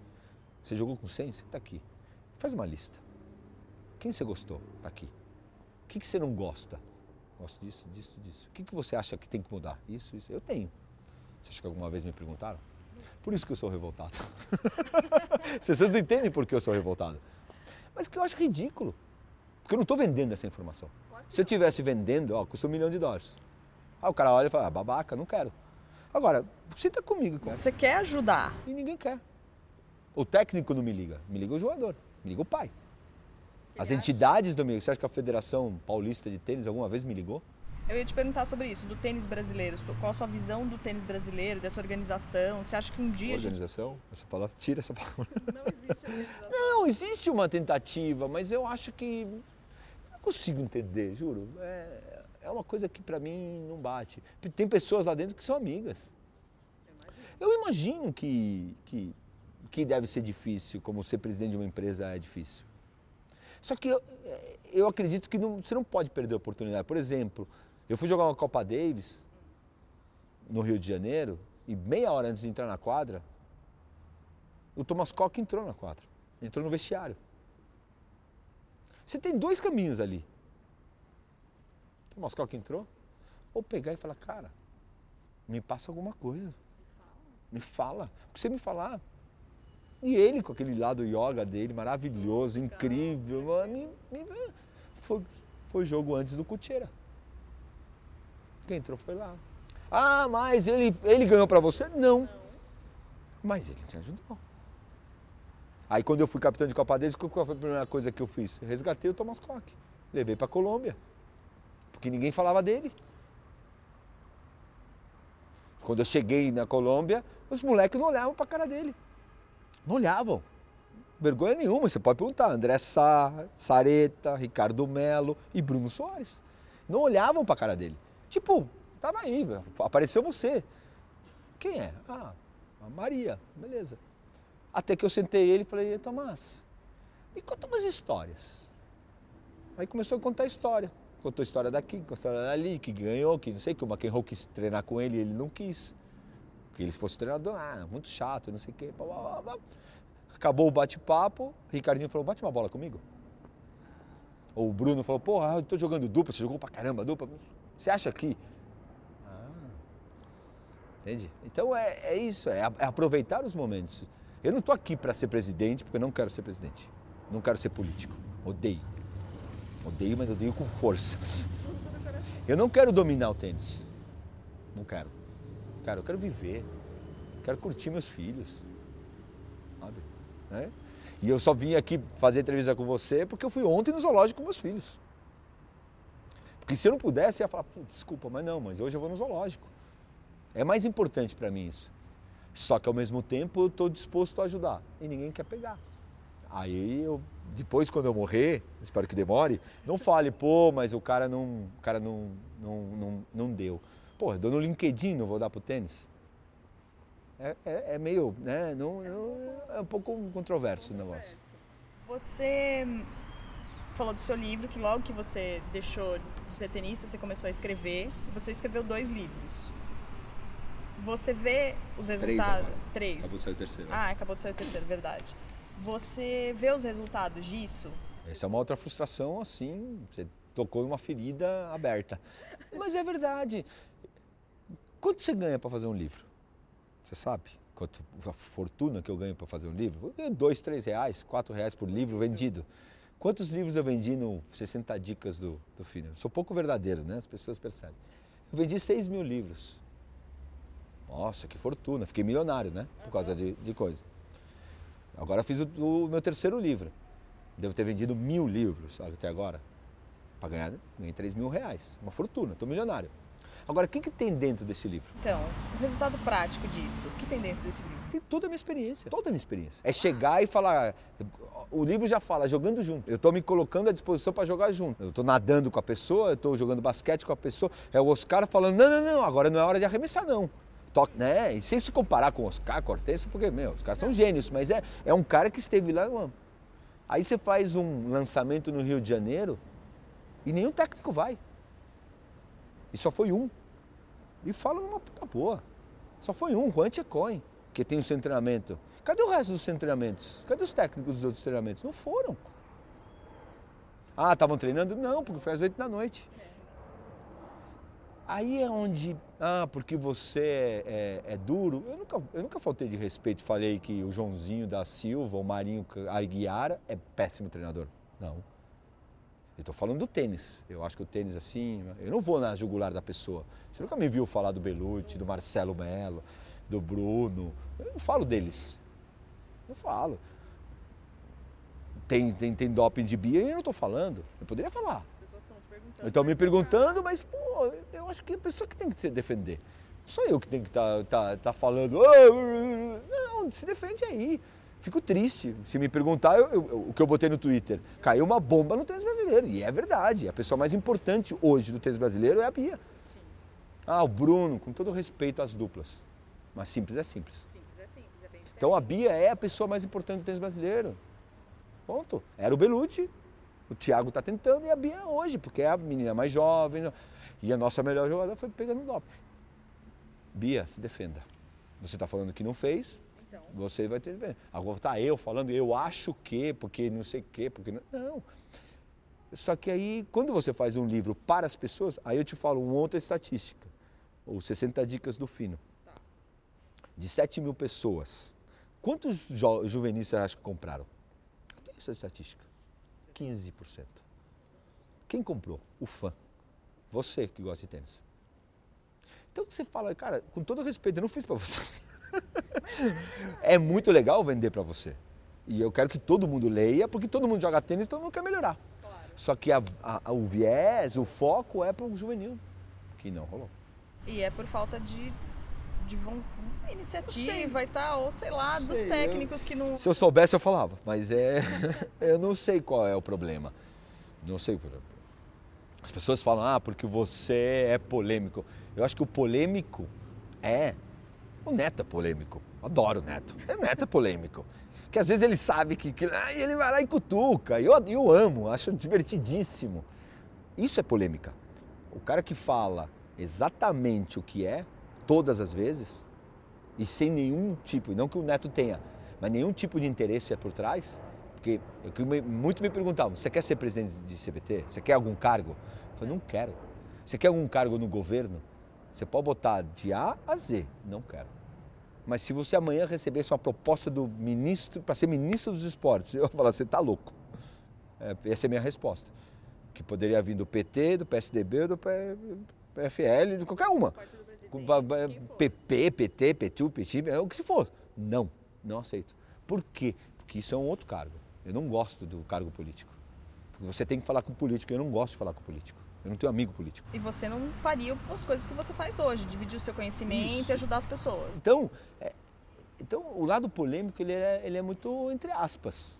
Você jogou com 100? Senta aqui. Faz uma lista. Quem você gostou? Tá aqui. O que, que você não gosta? Gosto disso, disso, disso. O que, que você acha que tem que mudar? Isso, isso. Eu tenho. Você acha que alguma vez me perguntaram? Por isso que eu sou revoltado. As pessoas não entendem por que eu sou revoltado. Mas que eu acho ridículo. Porque eu não estou vendendo essa informação. Se eu estivesse vendendo, ó, custa um milhão de dólares. Aí o cara olha e fala, ah, babaca, não quero. Agora, senta comigo. Cara.
Você quer ajudar.
E ninguém quer. O técnico não me liga, me liga o jogador, me liga o pai. As entidades do meio. Você acha que a Federação Paulista de Tênis alguma vez me ligou?
Eu ia te perguntar sobre isso, do tênis brasileiro. Qual a sua visão do tênis brasileiro, dessa organização? Você acha que um dia.
Organização? Gente... Essa palavra, tira essa palavra.
Não existe organização.
Não, existe uma tentativa, mas eu acho que. Não consigo entender, juro. É, é uma coisa que para mim não bate. Tem pessoas lá dentro que são amigas. Eu imagino que, que, que deve ser difícil, como ser presidente de uma empresa é difícil. Só que eu, eu acredito que não, você não pode perder a oportunidade. Por exemplo, eu fui jogar uma Copa Davis no Rio de Janeiro e meia hora antes de entrar na quadra, o Thomas Koch entrou na quadra, entrou no vestiário. Você tem dois caminhos ali. O Thomas Koch entrou, ou pegar e falar, cara, me passa alguma coisa. Me fala. O que você me falar? E ele, com aquele lado yoga dele, maravilhoso, incrível, me, foi, foi jogo antes do Cuteira. Quem entrou foi lá. Ah, mas ele, ele ganhou para você? Não. Mas ele te ajudou. Aí quando eu fui capitão de Copa deles, qual foi a primeira coisa que eu fiz? Resgatei o Thomas Koch. Levei para Colômbia. Porque ninguém falava dele. Quando eu cheguei na Colômbia, os moleques não olhavam para a cara dele. Não olhavam. Vergonha nenhuma, você pode perguntar. André Sá, Sareta, Ricardo Melo e Bruno Soares. Não olhavam para a cara dele. Tipo, tava aí, apareceu você. Quem é? Ah, a Maria, beleza. Até que eu sentei ele e falei, Tomás, me conta umas histórias. Aí começou a contar a história. Contou a história daqui, contou a história dali, que ganhou, que não sei, que o McEnroe quis treinar com ele ele não quis. Que ele fosse treinador, ah, muito chato, não sei o quê. Blá, blá, blá. Acabou o bate-papo, Ricardinho falou, bate uma bola comigo. Ou o Bruno falou, porra, eu tô jogando dupla, você jogou pra caramba dupla. Você acha que. Ah. Entende? Então é, é isso, é, é aproveitar os momentos. Eu não estou aqui para ser presidente, porque eu não quero ser presidente. Não quero ser político. Odeio. Odeio, mas odeio com força. Eu não quero dominar o tênis. Não quero. Cara, eu quero viver. Quero curtir meus filhos. Sabe? Né? E eu só vim aqui fazer entrevista com você porque eu fui ontem no zoológico com meus filhos. Porque se eu não pudesse, eu ia falar, desculpa, mas não, mas hoje eu vou no zoológico. É mais importante para mim isso. Só que ao mesmo tempo eu estou disposto a ajudar. E ninguém quer pegar. Aí eu, depois quando eu morrer, espero que demore, não fale, pô, mas o cara não, o cara não, não, não, não deu. Pô, dou no LinkedIn, não vou dar pro tênis. É, é, é meio, né, não, não, é um pouco controverso o negócio.
Você falou do seu livro, que logo que você deixou de ser tenista, você começou a escrever, você escreveu dois livros. Você vê os resultados.
Três. Três. Acabou de sair o terceiro.
Ah, acabou de sair o terceiro, verdade. Você vê os resultados disso?
Essa é uma outra frustração, assim, você tocou numa ferida aberta. Mas é verdade. Quanto você ganha para fazer um livro? Você sabe? Quanto a fortuna que eu ganho para fazer um livro? Eu ganho dois, três reais, quatro reais por livro vendido. Quantos livros eu vendi no 60 Dicas do, do Finer? Sou pouco verdadeiro, né? As pessoas percebem. Eu vendi 6 mil livros. Nossa, que fortuna. Fiquei milionário, né? Por causa de, de coisa. Agora fiz o, o, meu terceiro livro. Devo ter vendido mil livros até agora. Para ganhar, ganhei 3 mil reais. Uma fortuna, estou milionário. Agora, o que, que tem dentro desse livro?
Então, o resultado prático disso, o que tem dentro desse livro?
Tem toda a minha experiência, toda a minha experiência. É chegar e falar, o livro já fala, jogando junto. Eu estou me colocando à disposição para jogar junto. Eu estou nadando com a pessoa, eu estou jogando basquete com a pessoa. É o Oscar falando, não, não, não, agora não é hora de arremessar não toque, né? E sem se comparar com Oscar Cortez, porque, meu, os caras são gênios, mas é, é um cara que esteve lá. Mano. Aí você faz um lançamento no Rio de Janeiro e nenhum técnico vai. E só foi um. E fala numa puta boa. Só foi um, Juan Tchecoin, que tem o seu treinamento. Cadê o resto dos treinamentos? Cadê os técnicos dos outros treinamentos? Não foram. Ah, estavam treinando? Não, porque foi às oito da noite. Aí é onde, ah, porque você é, é, é, duro. Eu nunca, eu nunca faltei de respeito, falei que o Joãozinho da Silva, o Marinho Aguiara é péssimo treinador. Não. Eu estou falando do tênis. Eu acho que o tênis assim, eu não vou na jugular da pessoa. Você nunca me viu falar do Belucci, do Marcelo Melo, do Bruno. Eu não falo deles. Não falo. Tem, tem, tem doping de Bia e eu não estou falando. Eu poderia falar. Estão me perguntando, mas pô, eu acho que a pessoa que tem que se defender. Não sou eu que tenho que estar tá, tá, tá falando. Não, se defende aí. Fico triste. Se me perguntar, eu, eu, o que eu botei no Twitter, caiu uma bomba no tênis brasileiro. E é verdade. A pessoa mais importante hoje do tênis brasileiro é a Bia. Sim. Ah, o Bruno, com todo respeito às duplas. Mas simples é simples. Simples é simples, é bem diferente. Então a Bia é a pessoa mais importante do tênis brasileiro. Ponto. Era o Belucci, o Thiago está tentando e a Bia hoje, porque é a menina mais jovem. E a nossa melhor jogadora foi pegando doping. Bia, se defenda. Você está falando que não fez, então. você vai ter. Agora tá eu falando, eu acho que, porque não sei o quê, porque. Não. não. Só que aí, quando você faz um livro para as pessoas, aí eu te falo uma outra estatística. Ou 60 dicas do fino. Tá. De 7 mil pessoas, quantos jo juvenis você acha que compraram? Eu tenho essa estatística. 15%. Quem comprou? O fã. Você que gosta de tênis. Então você fala, cara, com todo respeito, eu não fiz para você. é muito legal vender para você. E eu quero que todo mundo leia, porque todo mundo joga tênis, todo mundo quer melhorar. Claro. Só que a, a, o viés, o foco é para o juvenil, que não rolou.
E é por falta de de iniciativa e tal, ou sei lá, sei, dos técnicos
eu,
que não.
Se eu soubesse, eu falava, mas é. eu não sei qual é o problema. Não sei o problema. As pessoas falam, ah, porque você é polêmico. Eu acho que o polêmico é. O Neto é polêmico. Adoro o Neto. O Neto é polêmico. Que às vezes ele sabe que. que ah, ele vai lá e cutuca. Eu, eu amo, acho divertidíssimo. Isso é polêmica. O cara que fala exatamente o que é, todas as vezes, e sem nenhum tipo, não que o neto tenha, mas nenhum tipo de interesse é por trás, porque eu, muito me perguntavam, você quer ser presidente de CBT? Você quer algum cargo? Eu falei, não quero. Você quer algum cargo no governo? Você pode botar de A a Z, não quero. Mas se você amanhã recebesse uma proposta do ministro para ser ministro dos esportes, eu ia falar, você está louco. É, essa é a minha resposta. Que poderia vir do PT, do PSDB, do PFL, de qualquer uma. PP, PT, PTU, PT, o que se for. Não, não aceito. Por quê? Porque isso é um outro cargo. Eu não gosto do cargo político. Porque você tem que falar com político, eu não gosto de falar com político. Eu não tenho amigo político.
E você não faria as coisas que você faz hoje, dividir o seu conhecimento Isso. e ajudar as pessoas.
Então, é, então o lado polêmico ele é, ele é muito entre aspas.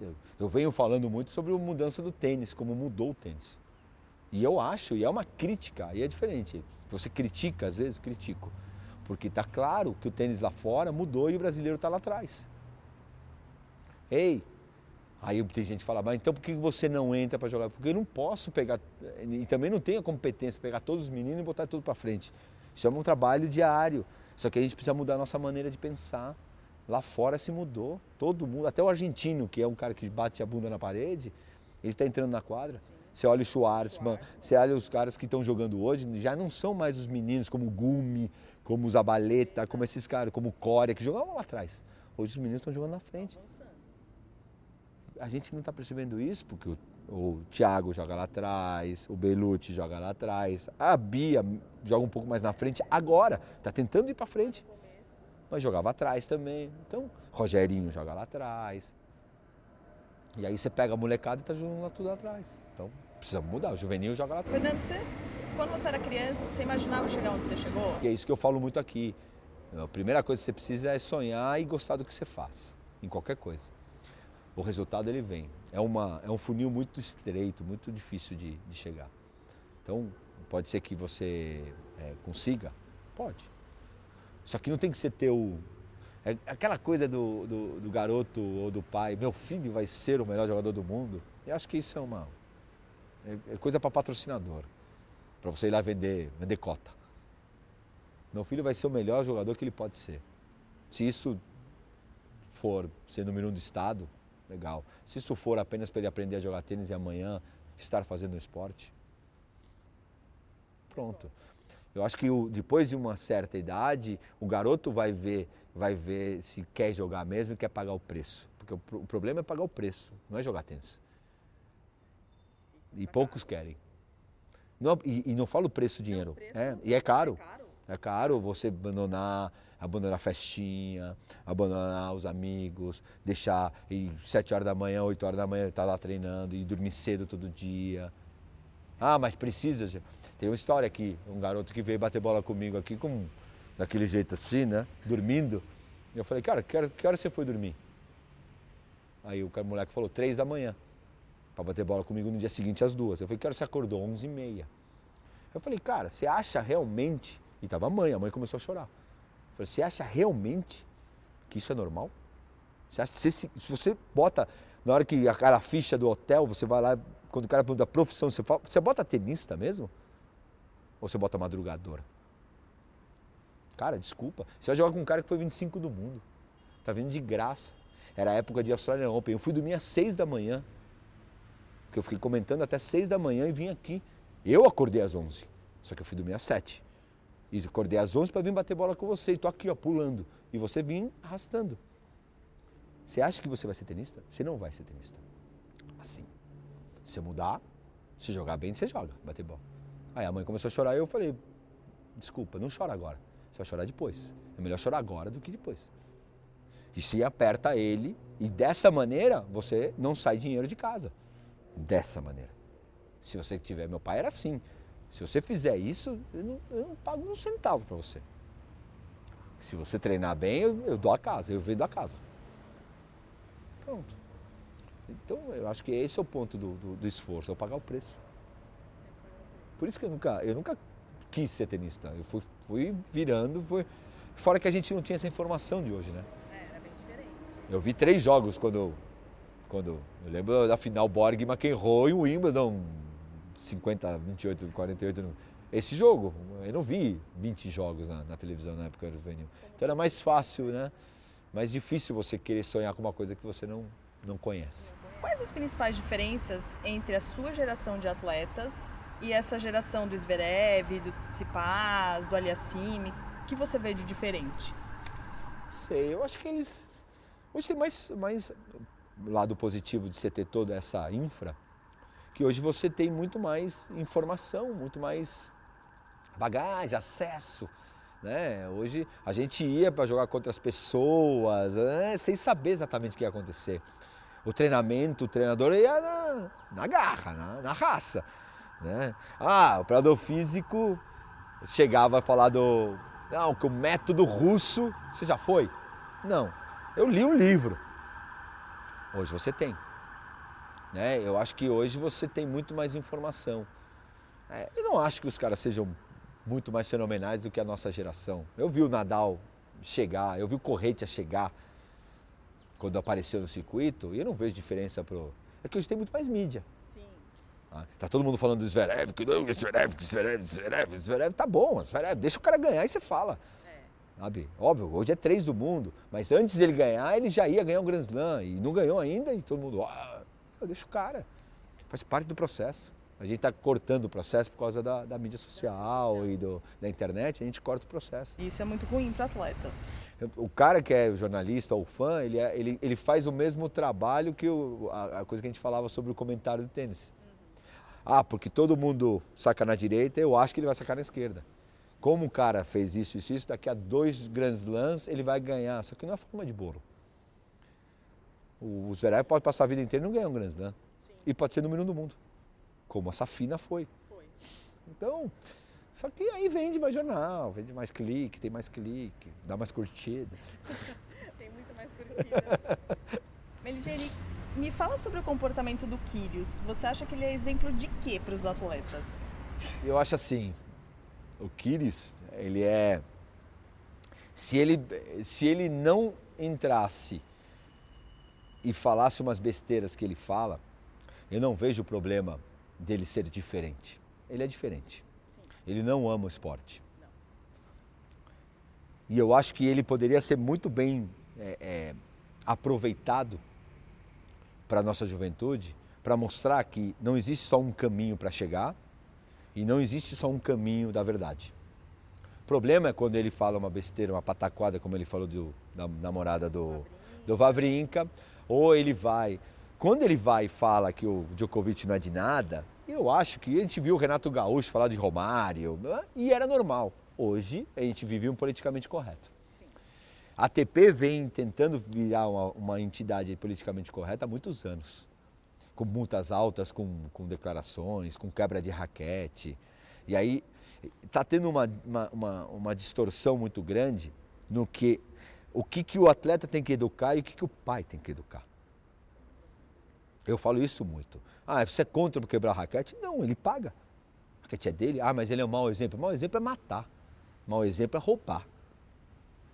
Eu, eu venho falando muito sobre a mudança do tênis, como mudou o tênis. E eu acho, e é uma crítica, e é diferente. Você critica, às vezes, critico. Porque está claro que o tênis lá fora mudou e o brasileiro está lá atrás. Ei, Aí tem gente que fala, mas então por que você não entra para jogar? Porque eu não posso pegar, e também não tenho a competência, pegar todos os meninos e botar tudo para frente. Isso é um trabalho diário. Só que a gente precisa mudar a nossa maneira de pensar. Lá fora se mudou, todo mundo, até o argentino, que é um cara que bate a bunda na parede, ele está entrando na quadra. Sim. Você olha o Schwartzman, você olha os caras que estão jogando hoje, já não são mais os meninos como o Gumi, como o Zabaleta, como esses caras, como o Corea, que jogavam lá atrás. Hoje os meninos estão jogando na frente a gente não está percebendo isso porque o, o Thiago joga lá atrás, o Belucci joga lá atrás, a Bia joga um pouco mais na frente agora, está tentando ir para frente. Mas jogava atrás também. Então, Rogerinho joga lá atrás. E aí você pega a molecada e está jogando lá tudo atrás. Então, precisa mudar. O juvenil joga lá atrás.
Fernando, você, quando você era criança, você imaginava chegar onde você chegou?
é isso que eu falo muito aqui. A primeira coisa que você precisa é sonhar e gostar do que você faz, em qualquer coisa o resultado ele vem. É, uma, é um funil muito estreito, muito difícil de, de chegar. Então, pode ser que você é, consiga? Pode. Só que não tem que ser teu. É aquela coisa do, do, do, garoto ou do pai, meu filho vai ser o melhor jogador do mundo. Eu acho que isso é uma. É, é coisa para patrocinador. Para você ir lá vender, vender cota. Meu filho vai ser o melhor jogador que ele pode ser. Se isso for ser número um do estado, legal. Se isso for apenas para ele aprender a jogar tênis e amanhã estar fazendo um esporte, pronto. Eu acho que o, depois de uma certa idade, o garoto vai ver, vai ver se quer jogar mesmo e quer pagar o preço. Porque o, o problema é pagar o preço, não é jogar tênis. E poucos querem. Não, e, e, não falo preço dinheiro. Preço, é, e é caro. É caro. É caro você abandonar abandonar a festinha, abandonar os amigos, deixar ir sete horas da manhã, oito horas da manhã estar tá lá treinando e dormir cedo todo dia. Ah, mas precisa. Tem uma história aqui, um garoto que veio bater bola comigo aqui com daquele jeito assim, né? Dormindo. E eu falei, cara, que hora, que hora você foi dormir? Aí o moleque falou, três da manhã. Para bater bola comigo no dia seguinte às duas. Eu falei, que hora você acordou? Onze e meia. Eu falei, cara, você acha realmente... E tava a mãe, a mãe começou a chorar. Você acha realmente que isso é normal? Você acha, se, se, você bota, na hora que a, cara, ficha do hotel, você vai lá, quando o cara pergunta a profissão, você, fala, você bota tenista mesmo? Ou você bota madrugadora? Cara, desculpa. Você vai jogar com um cara que foi 25 do mundo. Tá vindo de graça. Era a época de Australian Open. Eu fui dormir às 6 da manhã. Que eu fiquei comentando até 6 da manhã e vim aqui. Eu acordei às 11. Só que eu fui dormir às 7. E acordei às 11 para vir bater bola com você. E tô aqui, ó, pulando. E você vim arrastando. Você acha que você vai ser tenista? Você não vai ser tenista. Assim. Se mudar, se jogar bem, você joga, bater bola. Aí a mãe começou a chorar e eu falei, desculpa, não chora agora. Você vai chorar depois. É melhor chorar agora do que depois. E se aperta ele, e dessa maneira você não sai dinheiro de casa. Dessa maneira. Se você tiver, meu pai era assim. Se você fizer isso, eu não, eu não pago um centavo para você. Se você treinar bem, eu, eu, dou a casa, eu vendo a casa. Pronto. Então, eu acho que esse é o ponto do, do, do esforço, é pagar o preço. Por isso que eu nunca, eu nunca quis ser tenista. Eu fui, fui virando, fui... fora que a gente não tinha essa informação de hoje, né?
É, era bem diferente.
Eu vi três jogos quando, quando eu lembro da final Borg McEnroe e Wimbledon 50, 28, 48. Esse jogo, eu não vi 20 jogos na, na televisão na época do juvenil. Então era mais fácil, né? Mais difícil você querer sonhar com uma coisa que você não, não conhece.
Quais as principais diferenças entre a sua geração de atletas e essa geração do Zverev, do Tsitsipas, do Aliassime, o que você vê de diferente?
Sei, eu acho que eles... Hoje tem mais, mais lado positivo de você ter toda essa infra, que hoje você tem muito mais informação, muito mais bagagem, acesso. Né? Hoje a gente ia para jogar contra as pessoas, né? sem saber exatamente o que ia acontecer. O treinamento, o treinador ia na, na garra, na, na raça. Né? Ah, o operador físico chegava a falar do. Não, que o método russo. Você já foi? Não. Eu li um livro. Hoje você tem. Né? Eu acho que hoje você tem muito mais informação. É, eu não acho que os caras sejam muito mais fenomenais do que a nossa geração. Eu vi o Nadal chegar, eu vi o Correia chegar quando apareceu no circuito e eu não vejo diferença pro. É que hoje tem muito mais mídia. Ah, tá todo mundo falando do Zverev, que não, Zverev, Zverev, Zverev, Zverev, tá bom, Zverev, deixa o cara ganhar e você fala. É. Sabe? Óbvio, hoje é três do mundo, mas antes ele ganhar, ele já ia ganhar um Grand Slam e não ganhou ainda e todo mundo, ah, deixa o cara. Faz parte do processo. A gente está cortando o processo por causa da, da mídia social e do, da internet, a gente corta o processo.
Isso é muito ruim para atleta.
O cara que é jornalista ou fã, ele, é, ele, ele faz o mesmo trabalho que o, a, a coisa que a gente falava sobre o comentário do tênis. Ah, porque todo mundo saca na direita, eu acho que ele vai sacar na esquerda. Como o cara fez isso e isso, isso, daqui a dois grandes lãs ele vai ganhar. Só que não é forma de bolo. O Zverev pode passar a vida inteira e não ganhar um Grand Slam. E pode ser número um do mundo. Como a Safina foi. Foi. Então, só que aí vende mais jornal, vende mais clique, tem mais clique, dá mais curtida.
tem muito mais curtidas. Meligeni, me fala sobre o comportamento do Kyrgios. Você acha que ele é exemplo de quê para os atletas?
Eu acho assim, o Kyrgios, ele é se ele se ele não entrasse e falasse umas besteiras que ele fala, eu não vejo o problema dele ser diferente. Ele é diferente. Sim. Ele não ama o esporte. Não. E eu acho que ele poderia ser muito bem é, é, aproveitado para a nossa juventude, para mostrar que não existe só um caminho para chegar e não existe só um caminho da verdade. O problema é quando ele fala uma besteira, uma pataquada, como ele falou do, da namorada do, do Vavrinka, ou ele vai. Quando ele vai e fala que o Djokovic não é de nada, eu acho que a gente viu o Renato Gaúcho falar de Romário e era normal. Hoje a gente vive um politicamente correto. A ATP vem tentando virar uma, uma, entidade politicamente correta há muitos anos. Com multas altas, com, com declarações, com quebra de raquete. E aí está tendo uma, uma, uma, uma, distorção muito grande no que o que, que o atleta tem que educar e o que, que o pai tem que educar. Eu falo isso muito. Ah, você é contra quebrar raquete? Não, ele paga. A raquete é dele. Ah, mas ele é um mau exemplo. Mau exemplo é matar. Mau exemplo é roubar.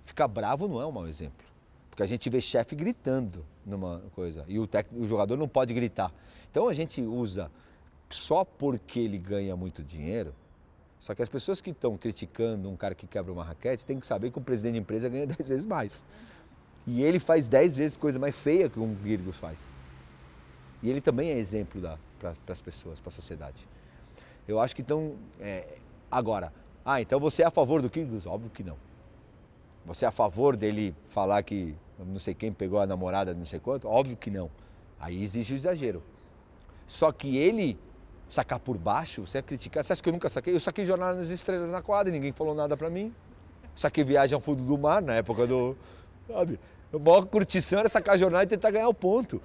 Ficar bravo não é um mau exemplo. Porque a gente vê chefe gritando numa coisa e o, o jogador não pode gritar. Então a gente usa só porque ele ganha muito dinheiro. Só que as pessoas que estão criticando um cara que quebra uma raquete têm que saber que o presidente de empresa ganha 10 vezes mais. E ele faz 10 vezes coisa mais feia que um Virgos faz. E ele também é exemplo para as pessoas, para a sociedade. Eu acho que então. É, agora, ah, então você é a favor do Kyrgios? Óbvio que não. Você é a favor dele falar que não sei quem pegou a namorada, não sei quanto? Óbvio que não. Aí existe o exagero. Só que ele sacar por baixo, você é criticar. Você acha que eu nunca saquei? Eu saquei Jornal nas Estrelas na quadra e ninguém falou nada para mim. Saquei Viagem ao Fundo do Mar na época do. Sabe? A maior curtição era sacar jornal e tentar ganhar o ponto.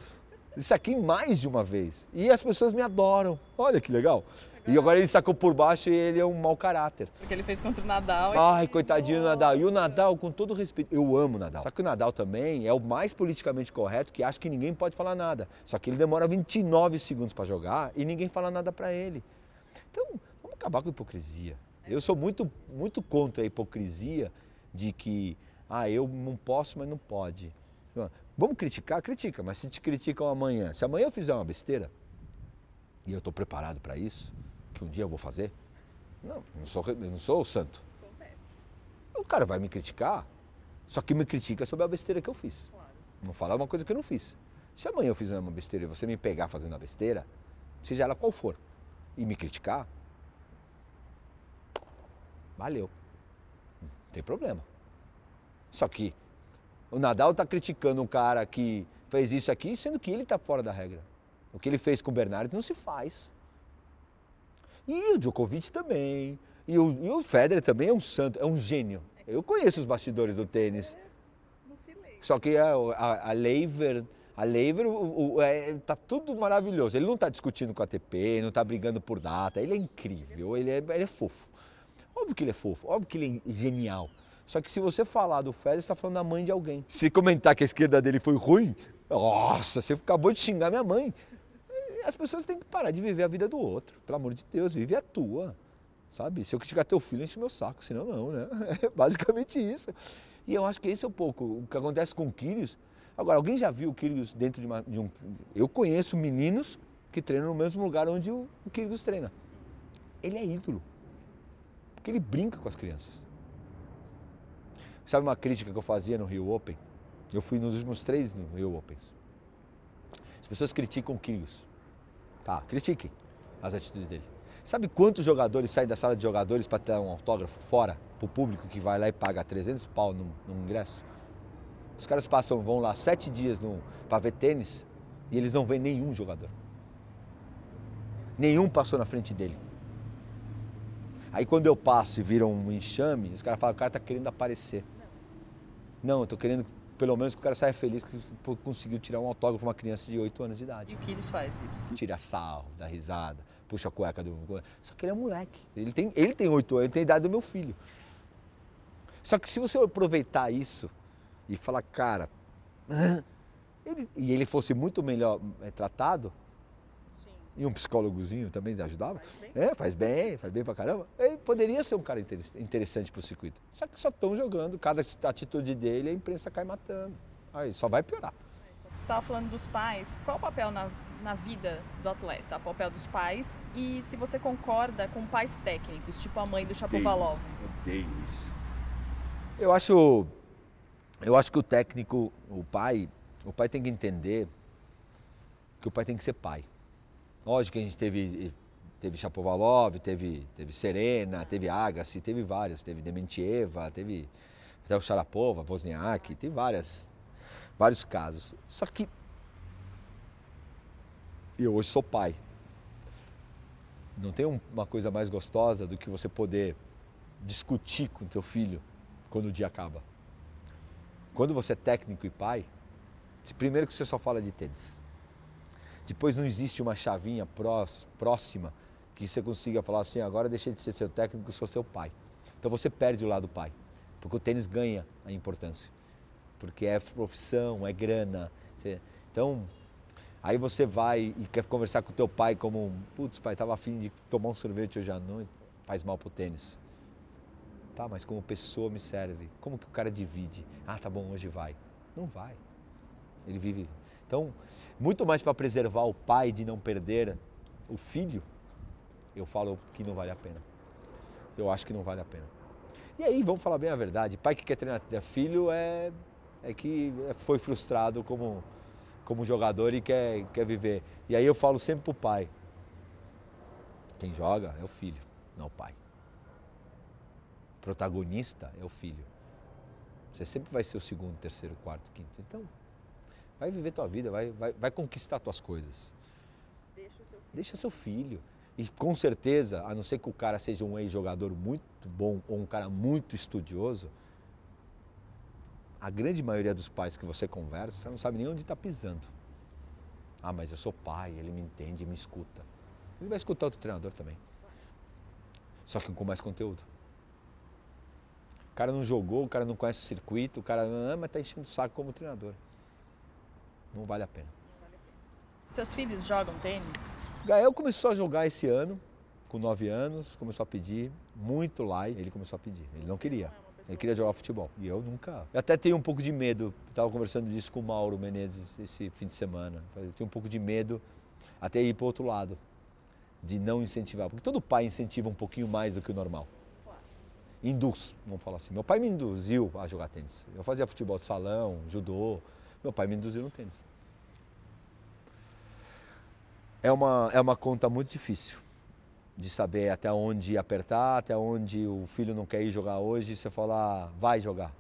Isso aqui mais de uma vez. E as pessoas me adoram. Olha que legal. E agora ele sacou por baixo e ele é um mau caráter.
Porque ele fez contra o Nadal.
Ai, coitadinho do Nadal. E o Nadal, com todo respeito, eu amo o Nadal. Só que o Nadal também é o mais politicamente correto, que acha que ninguém pode falar nada. Só que ele demora 29 segundos para jogar e ninguém fala nada para ele. Então, vamos acabar com a hipocrisia. Eu sou muito, muito contra a hipocrisia de que, ah, eu não posso, mas não pode. Vamos criticar? Critica, mas se te criticam amanhã, se amanhã eu fizer uma besteira, e eu estou preparado para isso, que um dia eu vou fazer, não, eu não sou, eu não sou o santo. Acontece. O cara vai me criticar, só que me critica sobre a besteira que eu fiz. Claro. Não falar uma coisa que eu não fiz. Se amanhã eu fizer uma besteira e você me pegar fazendo a besteira, seja ela qual for, e me criticar, Valeu. Não tem problema. Só que o Nadal está criticando um cara que fez isso aqui, sendo que ele está fora da regra. O que ele fez com o Bernardo não se faz. E o Djokovic também. E o, e o Federer também é um santo, é um gênio. Eu conheço os bastidores do tênis. Só que a, a, a Lever, a Lever, o, o, é, tá tudo maravilhoso. Ele não está discutindo com a ATP, não está brigando por data. Ele é incrível, ele é, ele é fofo. Óbvio que ele é fofo, óbvio que ele é genial. Só que se você falar do Federer, você está falando da mãe de alguém. Se comentar que a esquerda dele foi ruim, nossa, você acabou de xingar minha mãe. As pessoas têm que parar de viver a vida do outro. Pelo amor de Deus, vive a tua. Sabe? Se eu criticar teu filho, enche meu saco. Senão, não, né? É basicamente isso. E eu acho que esse é um pouco o que acontece com o. Agora, alguém já viu o dentro de, uma, de um... Eu conheço meninos que treinam no mesmo lugar onde o, o treina. Ele é ídolo. Porque ele brinca com as crianças. Sabe uma crítica que eu fazia no Rio Open? Eu fui nos últimos três no Rio Opens. As pessoas criticam o Kyrgios. Tá, critiquem as atitudes dele. Sabe quantos jogadores saem da sala de jogadores para ter um autógrafo fora, para o público que vai lá e paga 300 pau no, ingresso? Os caras passam, vão lá sete dias para ver tênis e eles não veem nenhum jogador. Nenhum passou na frente dele. Aí quando eu passo e viram um enxame, os caras falam, o cara está querendo aparecer. Não, eu estou querendo pelo menos que o cara saia feliz que conseguiu tirar um autógrafo para uma criança de 8 anos de idade.
E o que eles faz isso?
Tira sal, dá risada, puxa a cueca do. Só que ele é moleque. Ele tem, ele tem 8 anos, ele tem a idade do meu filho. Só que se você aproveitar isso e falar, cara, ele, e ele fosse muito melhor é, tratado, e um psicólogozinho também ajudava. Faz é, faz bem, faz bem pra caramba. Ele poderia ser um cara interessante pro circuito. Só que só estão jogando, cada atitude dele a imprensa cai matando. Aí só vai piorar.
Você estava falando dos pais. Qual o papel na, na vida do atleta? O papel dos pais e se você concorda com pais técnicos, tipo a mãe do Chapovalov?
Odeio isso. Eu acho, eu acho que o técnico, o pai, o pai tem que entender que o pai tem que ser pai. Lógico que a gente teve, teve Chapovalov, teve, teve Serena, teve Agassi, teve vários, teve Dementieva, teve até o Sharapova, Wozniak, tem várias, vários casos. Só que eu hoje sou pai. Não tem uma coisa mais gostosa do que você poder discutir com teu filho quando o dia acaba. Quando você é técnico e pai, primeiro que você só fala de tênis. Depois não existe uma chavinha próxima que você consiga falar assim, agora deixei de ser seu técnico, sou seu pai. Então você perde o lado pai, porque o tênis ganha a importância, porque é profissão, é grana. Então, aí você vai e quer conversar com o teu pai como, putz pai, estava afim de tomar um sorvete hoje à noite, faz mal pro tênis. Tá, mas como pessoa me serve. Como que o cara divide? Ah, tá bom, hoje vai. Não vai. Ele vive. Então, muito mais para preservar o pai de não perder o filho, eu falo que não vale a pena. Eu acho que não vale a pena. E aí, vamos falar bem a verdade, pai que quer treinar filho é, é que foi frustrado como, como jogador e quer, quer viver. E aí eu falo sempre pro pai, quem joga é o filho, não o pai. O protagonista é o filho. Você sempre vai ser o segundo, terceiro, quarto, quinto. Então, Vai viver tua vida, vai, vai, vai conquistar tuas coisas.
Deixa seu filho.
Deixa seu filho. E com certeza, a não ser que o cara seja um ex-jogador muito bom ou um cara muito estudioso, a grande maioria dos pais que você conversa não sabe nem onde está pisando. Ah, mas eu sou pai, ele me entende, me escuta. Ele vai escutar outro treinador também. Só que com mais conteúdo. O cara não jogou, o cara não conhece o circuito, o cara ah, mas está enchendo o saco como treinador não vale a pena.
Seus filhos jogam tênis?
Gael começou a jogar esse ano, com 9 anos, começou a pedir muito lá e ele começou a pedir. Ele não queria. Ele queria jogar futebol. E eu nunca. Eu até tenho um pouco de medo. Estava conversando disso com o Mauro Menezes esse fim de semana. Eu tenho um pouco de medo até ir para o outro lado. De não incentivar. Porque todo pai incentiva um pouquinho mais do que o normal. Induz, vamos falar assim. Meu pai me induziu a jogar tênis. Eu fazia futebol de salão, judô. Meu pai me induziu no tênis. É uma, é uma conta muito difícil. de saber até onde apertar, até onde o filho não quer ir jogar hoje, você fala, ah, vai jogar.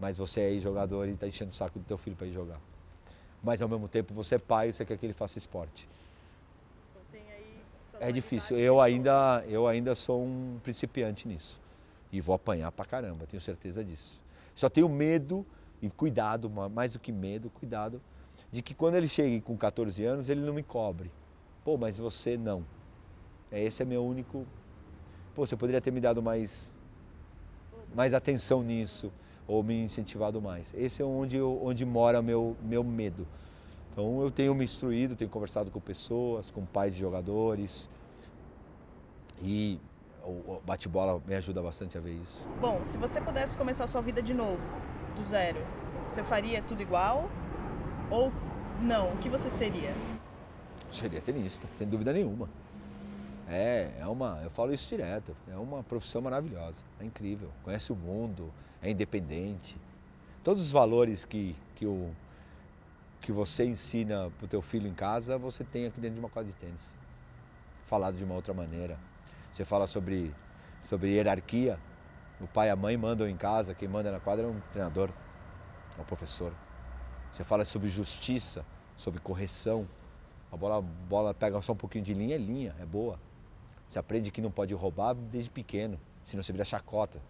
Mas você é jogador e está enchendo o saco do teu filho para ir jogar. Mas ao mesmo tempo você é pai e você quer que ele faça esporte.
Então,
é difícil. Eu ainda, eu ainda sou um principiante nisso. E vou apanhar pra caramba, tenho certeza disso. Só tenho medo e cuidado, mais do que medo, cuidado, de que quando ele chegue com 14 anos, ele não me cobre. Pô, mas você não. É, esse é meu único. Pô, você poderia ter me dado mais, mais atenção nisso ou me incentivado mais. Esse é onde, eu, onde mora meu meu medo. Então eu tenho me instruído, tenho conversado com pessoas, com pais de jogadores e o bate-bola me ajuda bastante a ver isso.
Bom, se você pudesse começar a sua vida de novo, do zero, você faria tudo igual ou não? O que você seria?
Seria tenista, sem dúvida nenhuma. É, é uma, eu falo isso direto, é uma profissão maravilhosa, é incrível, conhece o mundo, é independente. Todos os valores que, que, o, que você ensina para o teu filho em casa, você tem aqui dentro de uma quadra de tênis. Falado de uma outra maneira. Você fala sobre, sobre hierarquia, o pai e a mãe mandam em casa, quem manda na quadra é um treinador, é um professor. Você fala sobre justiça, sobre correção. A bola, a bola pega só um pouquinho de linha, é linha, é boa. Você aprende que não pode roubar desde pequeno, senão você vira chacota,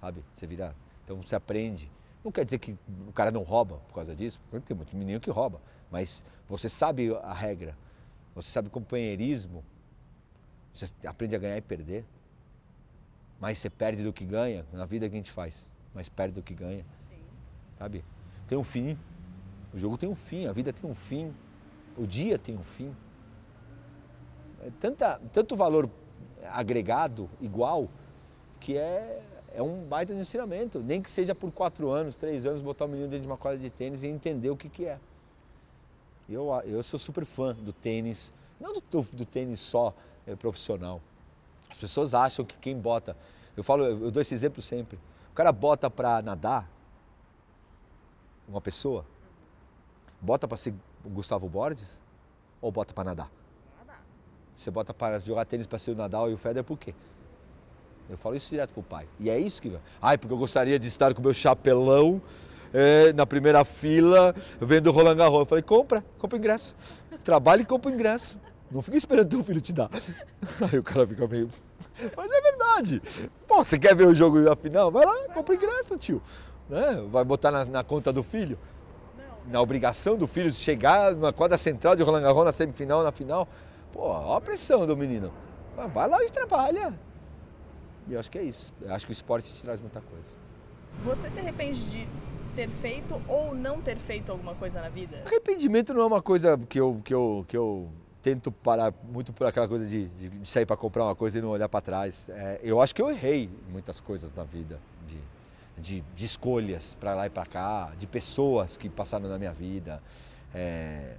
sabe? Você vira. Então você aprende. Não quer dizer que o cara não rouba por causa disso, porque tem muito menino que rouba, mas você sabe a regra, você sabe companheirismo, você aprende a ganhar e perder. Mais você perde do que ganha na vida que a gente faz, mais perde do que ganha.
Sim.
Sabe? Tem um fim. O jogo tem um fim, a vida tem um fim, o dia tem um fim. É tanta, tanto valor agregado, igual, que é, é um baita de ensinamento. Nem que seja por quatro anos, três anos, botar o menino dentro de uma quadra de tênis e entender o que, que é. Eu, eu sou super fã do tênis, não do, do tênis só é, profissional. As pessoas acham que quem bota, eu falo, eu dou esse exemplo sempre. O cara bota para nadar, uma pessoa, bota para ser Gustavo Borges ou bota para nadar? Você bota para jogar tênis para ser o Nadal e o Federer por quê? Eu falo isso direto pro pai. E é isso que vai. Ai, porque eu gostaria de estar com meu chapelão é, na primeira fila, vendo o Roland Garros. Eu falei, compra, compra ingresso. Trabalhe e compra ingresso. Não fica esperando teu filho te dar. Aí o cara fica meio. Mas é verdade. Pô, você quer ver o jogo da final? Vai lá, compra ingresso, tio. Né? Vai botar na, na conta do filho? Na obrigação do filho chegar na quadra central de Roland Garros na semifinal, na final. Pô, olha a pressão do menino. Mas vai lá e trabalha. E eu acho que é isso. Eu acho que o esporte te traz muita coisa.
Você se arrepende de ter feito ou não ter feito alguma coisa na vida?
Arrependimento não é uma coisa que eu, que eu, que eu tento parar muito por aquela coisa de, de, sair para comprar uma coisa e não olhar para trás. É, eu acho que eu errei muitas coisas na vida, de, de, de escolhas para lá e para cá, de pessoas que passaram na minha vida. É,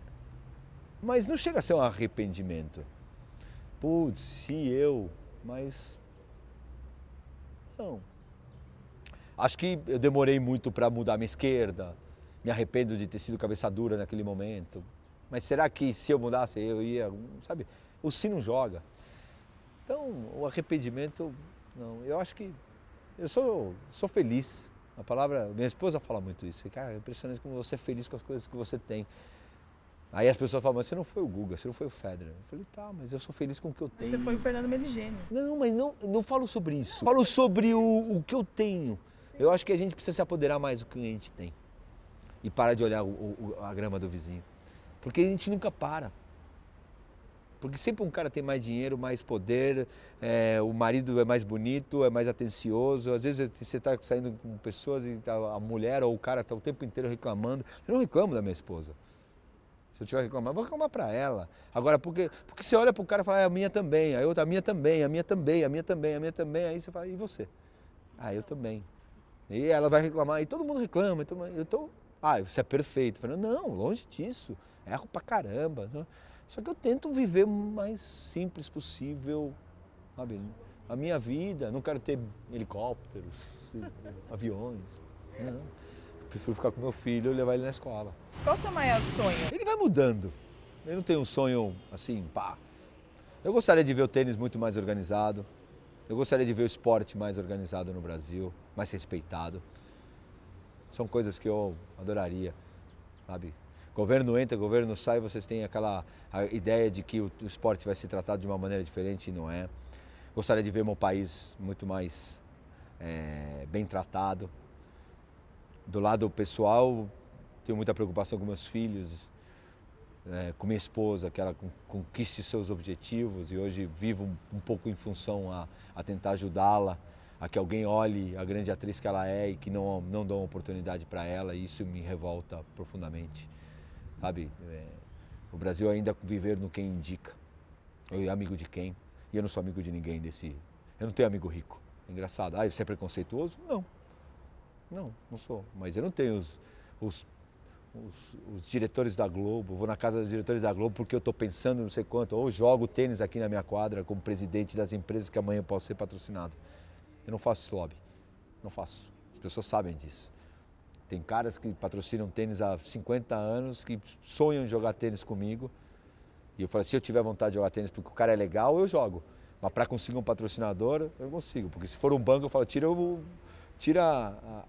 mas não chega a ser um arrependimento. Putz, se eu, mas. Não. Acho que eu demorei muito para mudar minha esquerda. Me arrependo de ter sido cabeça dura naquele momento. Mas será que se eu mudasse eu ia, sabe? O si não joga. Então, o arrependimento, não. Eu acho que eu sou, sou feliz. A palavra, minha esposa fala muito isso. Cara, é impressionante como você é feliz com as coisas que você tem. Aí as pessoas falam, mas você não foi o Guga, você não foi o Federer. Eu falei, tá, mas eu sou feliz com o que eu tenho.
Você foi o Fernando Meligeni.
Não, mas não, não falo sobre isso. Falo sobre o, o que eu tenho. Sim. Eu acho que a gente precisa se apoderar mais do que a gente tem. E parar de olhar o, o, a grama do vizinho. Porque a gente nunca para. Porque sempre um cara tem mais dinheiro, mais poder, é, o marido é mais bonito, é mais atencioso. Às vezes você está saindo com pessoas e tá, a mulher ou o cara está o tempo inteiro reclamando. Eu não reclamo da minha esposa. Se eu tiver reclamar, vou reclamar para ela. Agora, porque, porque você olha para o cara e fala, ah, a minha também, a outra, a minha também, a minha também, a minha também, a minha também. Aí você fala, e você? Ah, eu também. E ela vai reclamar, e todo mundo reclama. Eu tô, ah, você é perfeito. Eu falo, não, longe disso. Erro pra caramba. Né? Só que eu tento viver o mais simples possível, sabe? A minha vida, não quero ter helicópteros, aviões. Não prefiro ficar com meu filho e levar ele na escola.
Qual o seu maior sonho?
Ele vai mudando. Ele não tem um sonho assim, pá. Eu gostaria de ver o tênis muito mais organizado. Eu gostaria de ver o esporte mais organizado no Brasil, mais respeitado. São coisas que eu adoraria, sabe? Governo entra, governo sai, vocês têm aquela ideia de que o, o esporte vai ser tratado de uma maneira diferente e não é. Gostaria de ver meu país muito mais é, bem tratado. Do lado pessoal, tenho muita preocupação com meus filhos, é, com minha esposa, que ela conquiste seus objetivos e hoje vivo um, um pouco em função a, a tentar ajudá-la, a que alguém olhe a grande atriz que ela é e que não, não dão oportunidade para ela e isso me revolta profundamente, sabe? É, o Brasil ainda viver no quem indica, eu amigo de quem, e eu não sou amigo de ninguém desse, eu não tenho amigo rico, engraçado, ah, você é preconceituoso? Não, não, não sou, mas eu não tenho os, os os, os, diretores da Globo, vou na casa dos diretores da Globo porque eu estou pensando não sei quanto, ou jogo tênis aqui na minha quadra como presidente das empresas que amanhã eu posso ser patrocinado. Eu não faço esse lobby, não faço. As pessoas sabem disso. Tem caras que patrocinam tênis há 50 anos, que sonham em jogar tênis comigo. E eu falo, se eu tiver vontade de jogar tênis porque o cara é legal, eu jogo. Mas para conseguir um patrocinador, eu consigo. Porque se for um banco, eu falo, tira o tira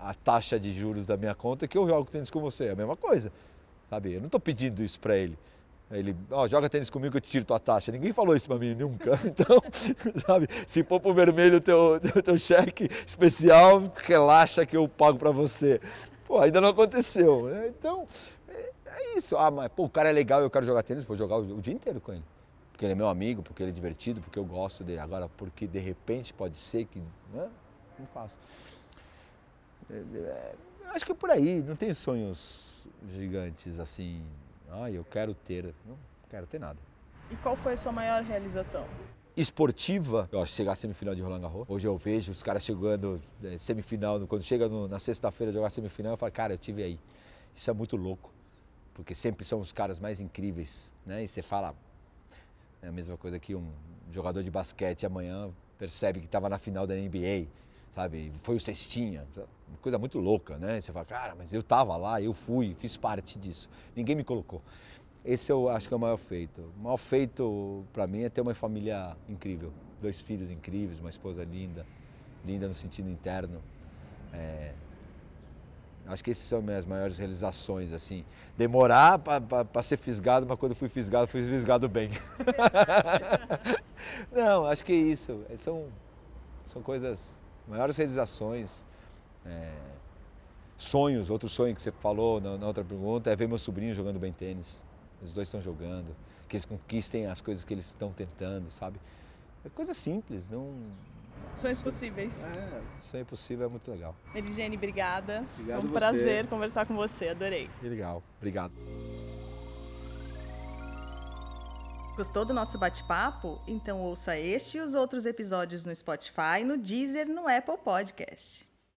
a, a, taxa de juros da minha conta que eu jogo tênis com você. É a mesma coisa, sabe? Eu não estou pedindo isso para ele. Ele, ó, oh, joga tênis comigo que eu te tiro tua taxa. Ninguém falou isso para mim nunca. Então, sabe, se pôr pro vermelho teu, teu, teu cheque especial, relaxa que eu pago para você. Pô, ainda não aconteceu. Né? Então, é, é, isso. Ah, mas pô, o cara é legal eu quero jogar tênis, vou jogar o, o dia inteiro com ele. Porque ele é meu amigo, porque ele é divertido, porque eu gosto dele. Agora, porque de repente pode ser que. Né? Não faço. É, acho que é por aí, não tem sonhos gigantes assim. Ah, eu quero ter. Não quero ter nada.
E qual foi a sua maior realização?
Esportiva, acho chegar à semifinal de Roland Garros. Hoje eu vejo os caras chegando é, semifinal, quando chega no, na sexta-feira jogar semifinal, eu falo, cara, eu tive aí. Isso é muito louco, porque sempre são os caras mais incríveis, né? E você fala, é a mesma coisa que um jogador de basquete amanhã percebe que estava na final da NBA sabe? Foi o cestinha, uma coisa muito louca, né? Você fala, cara, mas eu estava lá, eu fui, fiz parte disso. Ninguém me colocou. Esse eu acho que é o maior feito. O maior feito para mim é ter uma família incrível, dois filhos incríveis, uma esposa linda, linda no sentido interno. É... Acho que essas são minhas maiores realizações, assim. Demorar para ser fisgado, mas quando fui fisgado, fui fisgado bem. Não, acho que é isso. São, são coisas maiores realizações, é, sonhos, outro sonho que você falou na, na, outra pergunta é ver meu sobrinho jogando bem tênis. Os dois estão jogando, que eles conquistem as coisas que eles estão tentando, sabe? É coisa simples, não.
Sonhos possíveis.
É, sonho possível é muito legal.
Eligene, obrigada.
Obrigado
Foi um
você.
prazer conversar com você, adorei.
Que legal, obrigado.
Gostou do nosso bate-papo? Então ouça este e os outros episódios no Spotify, no Deezer, no Apple Podcast.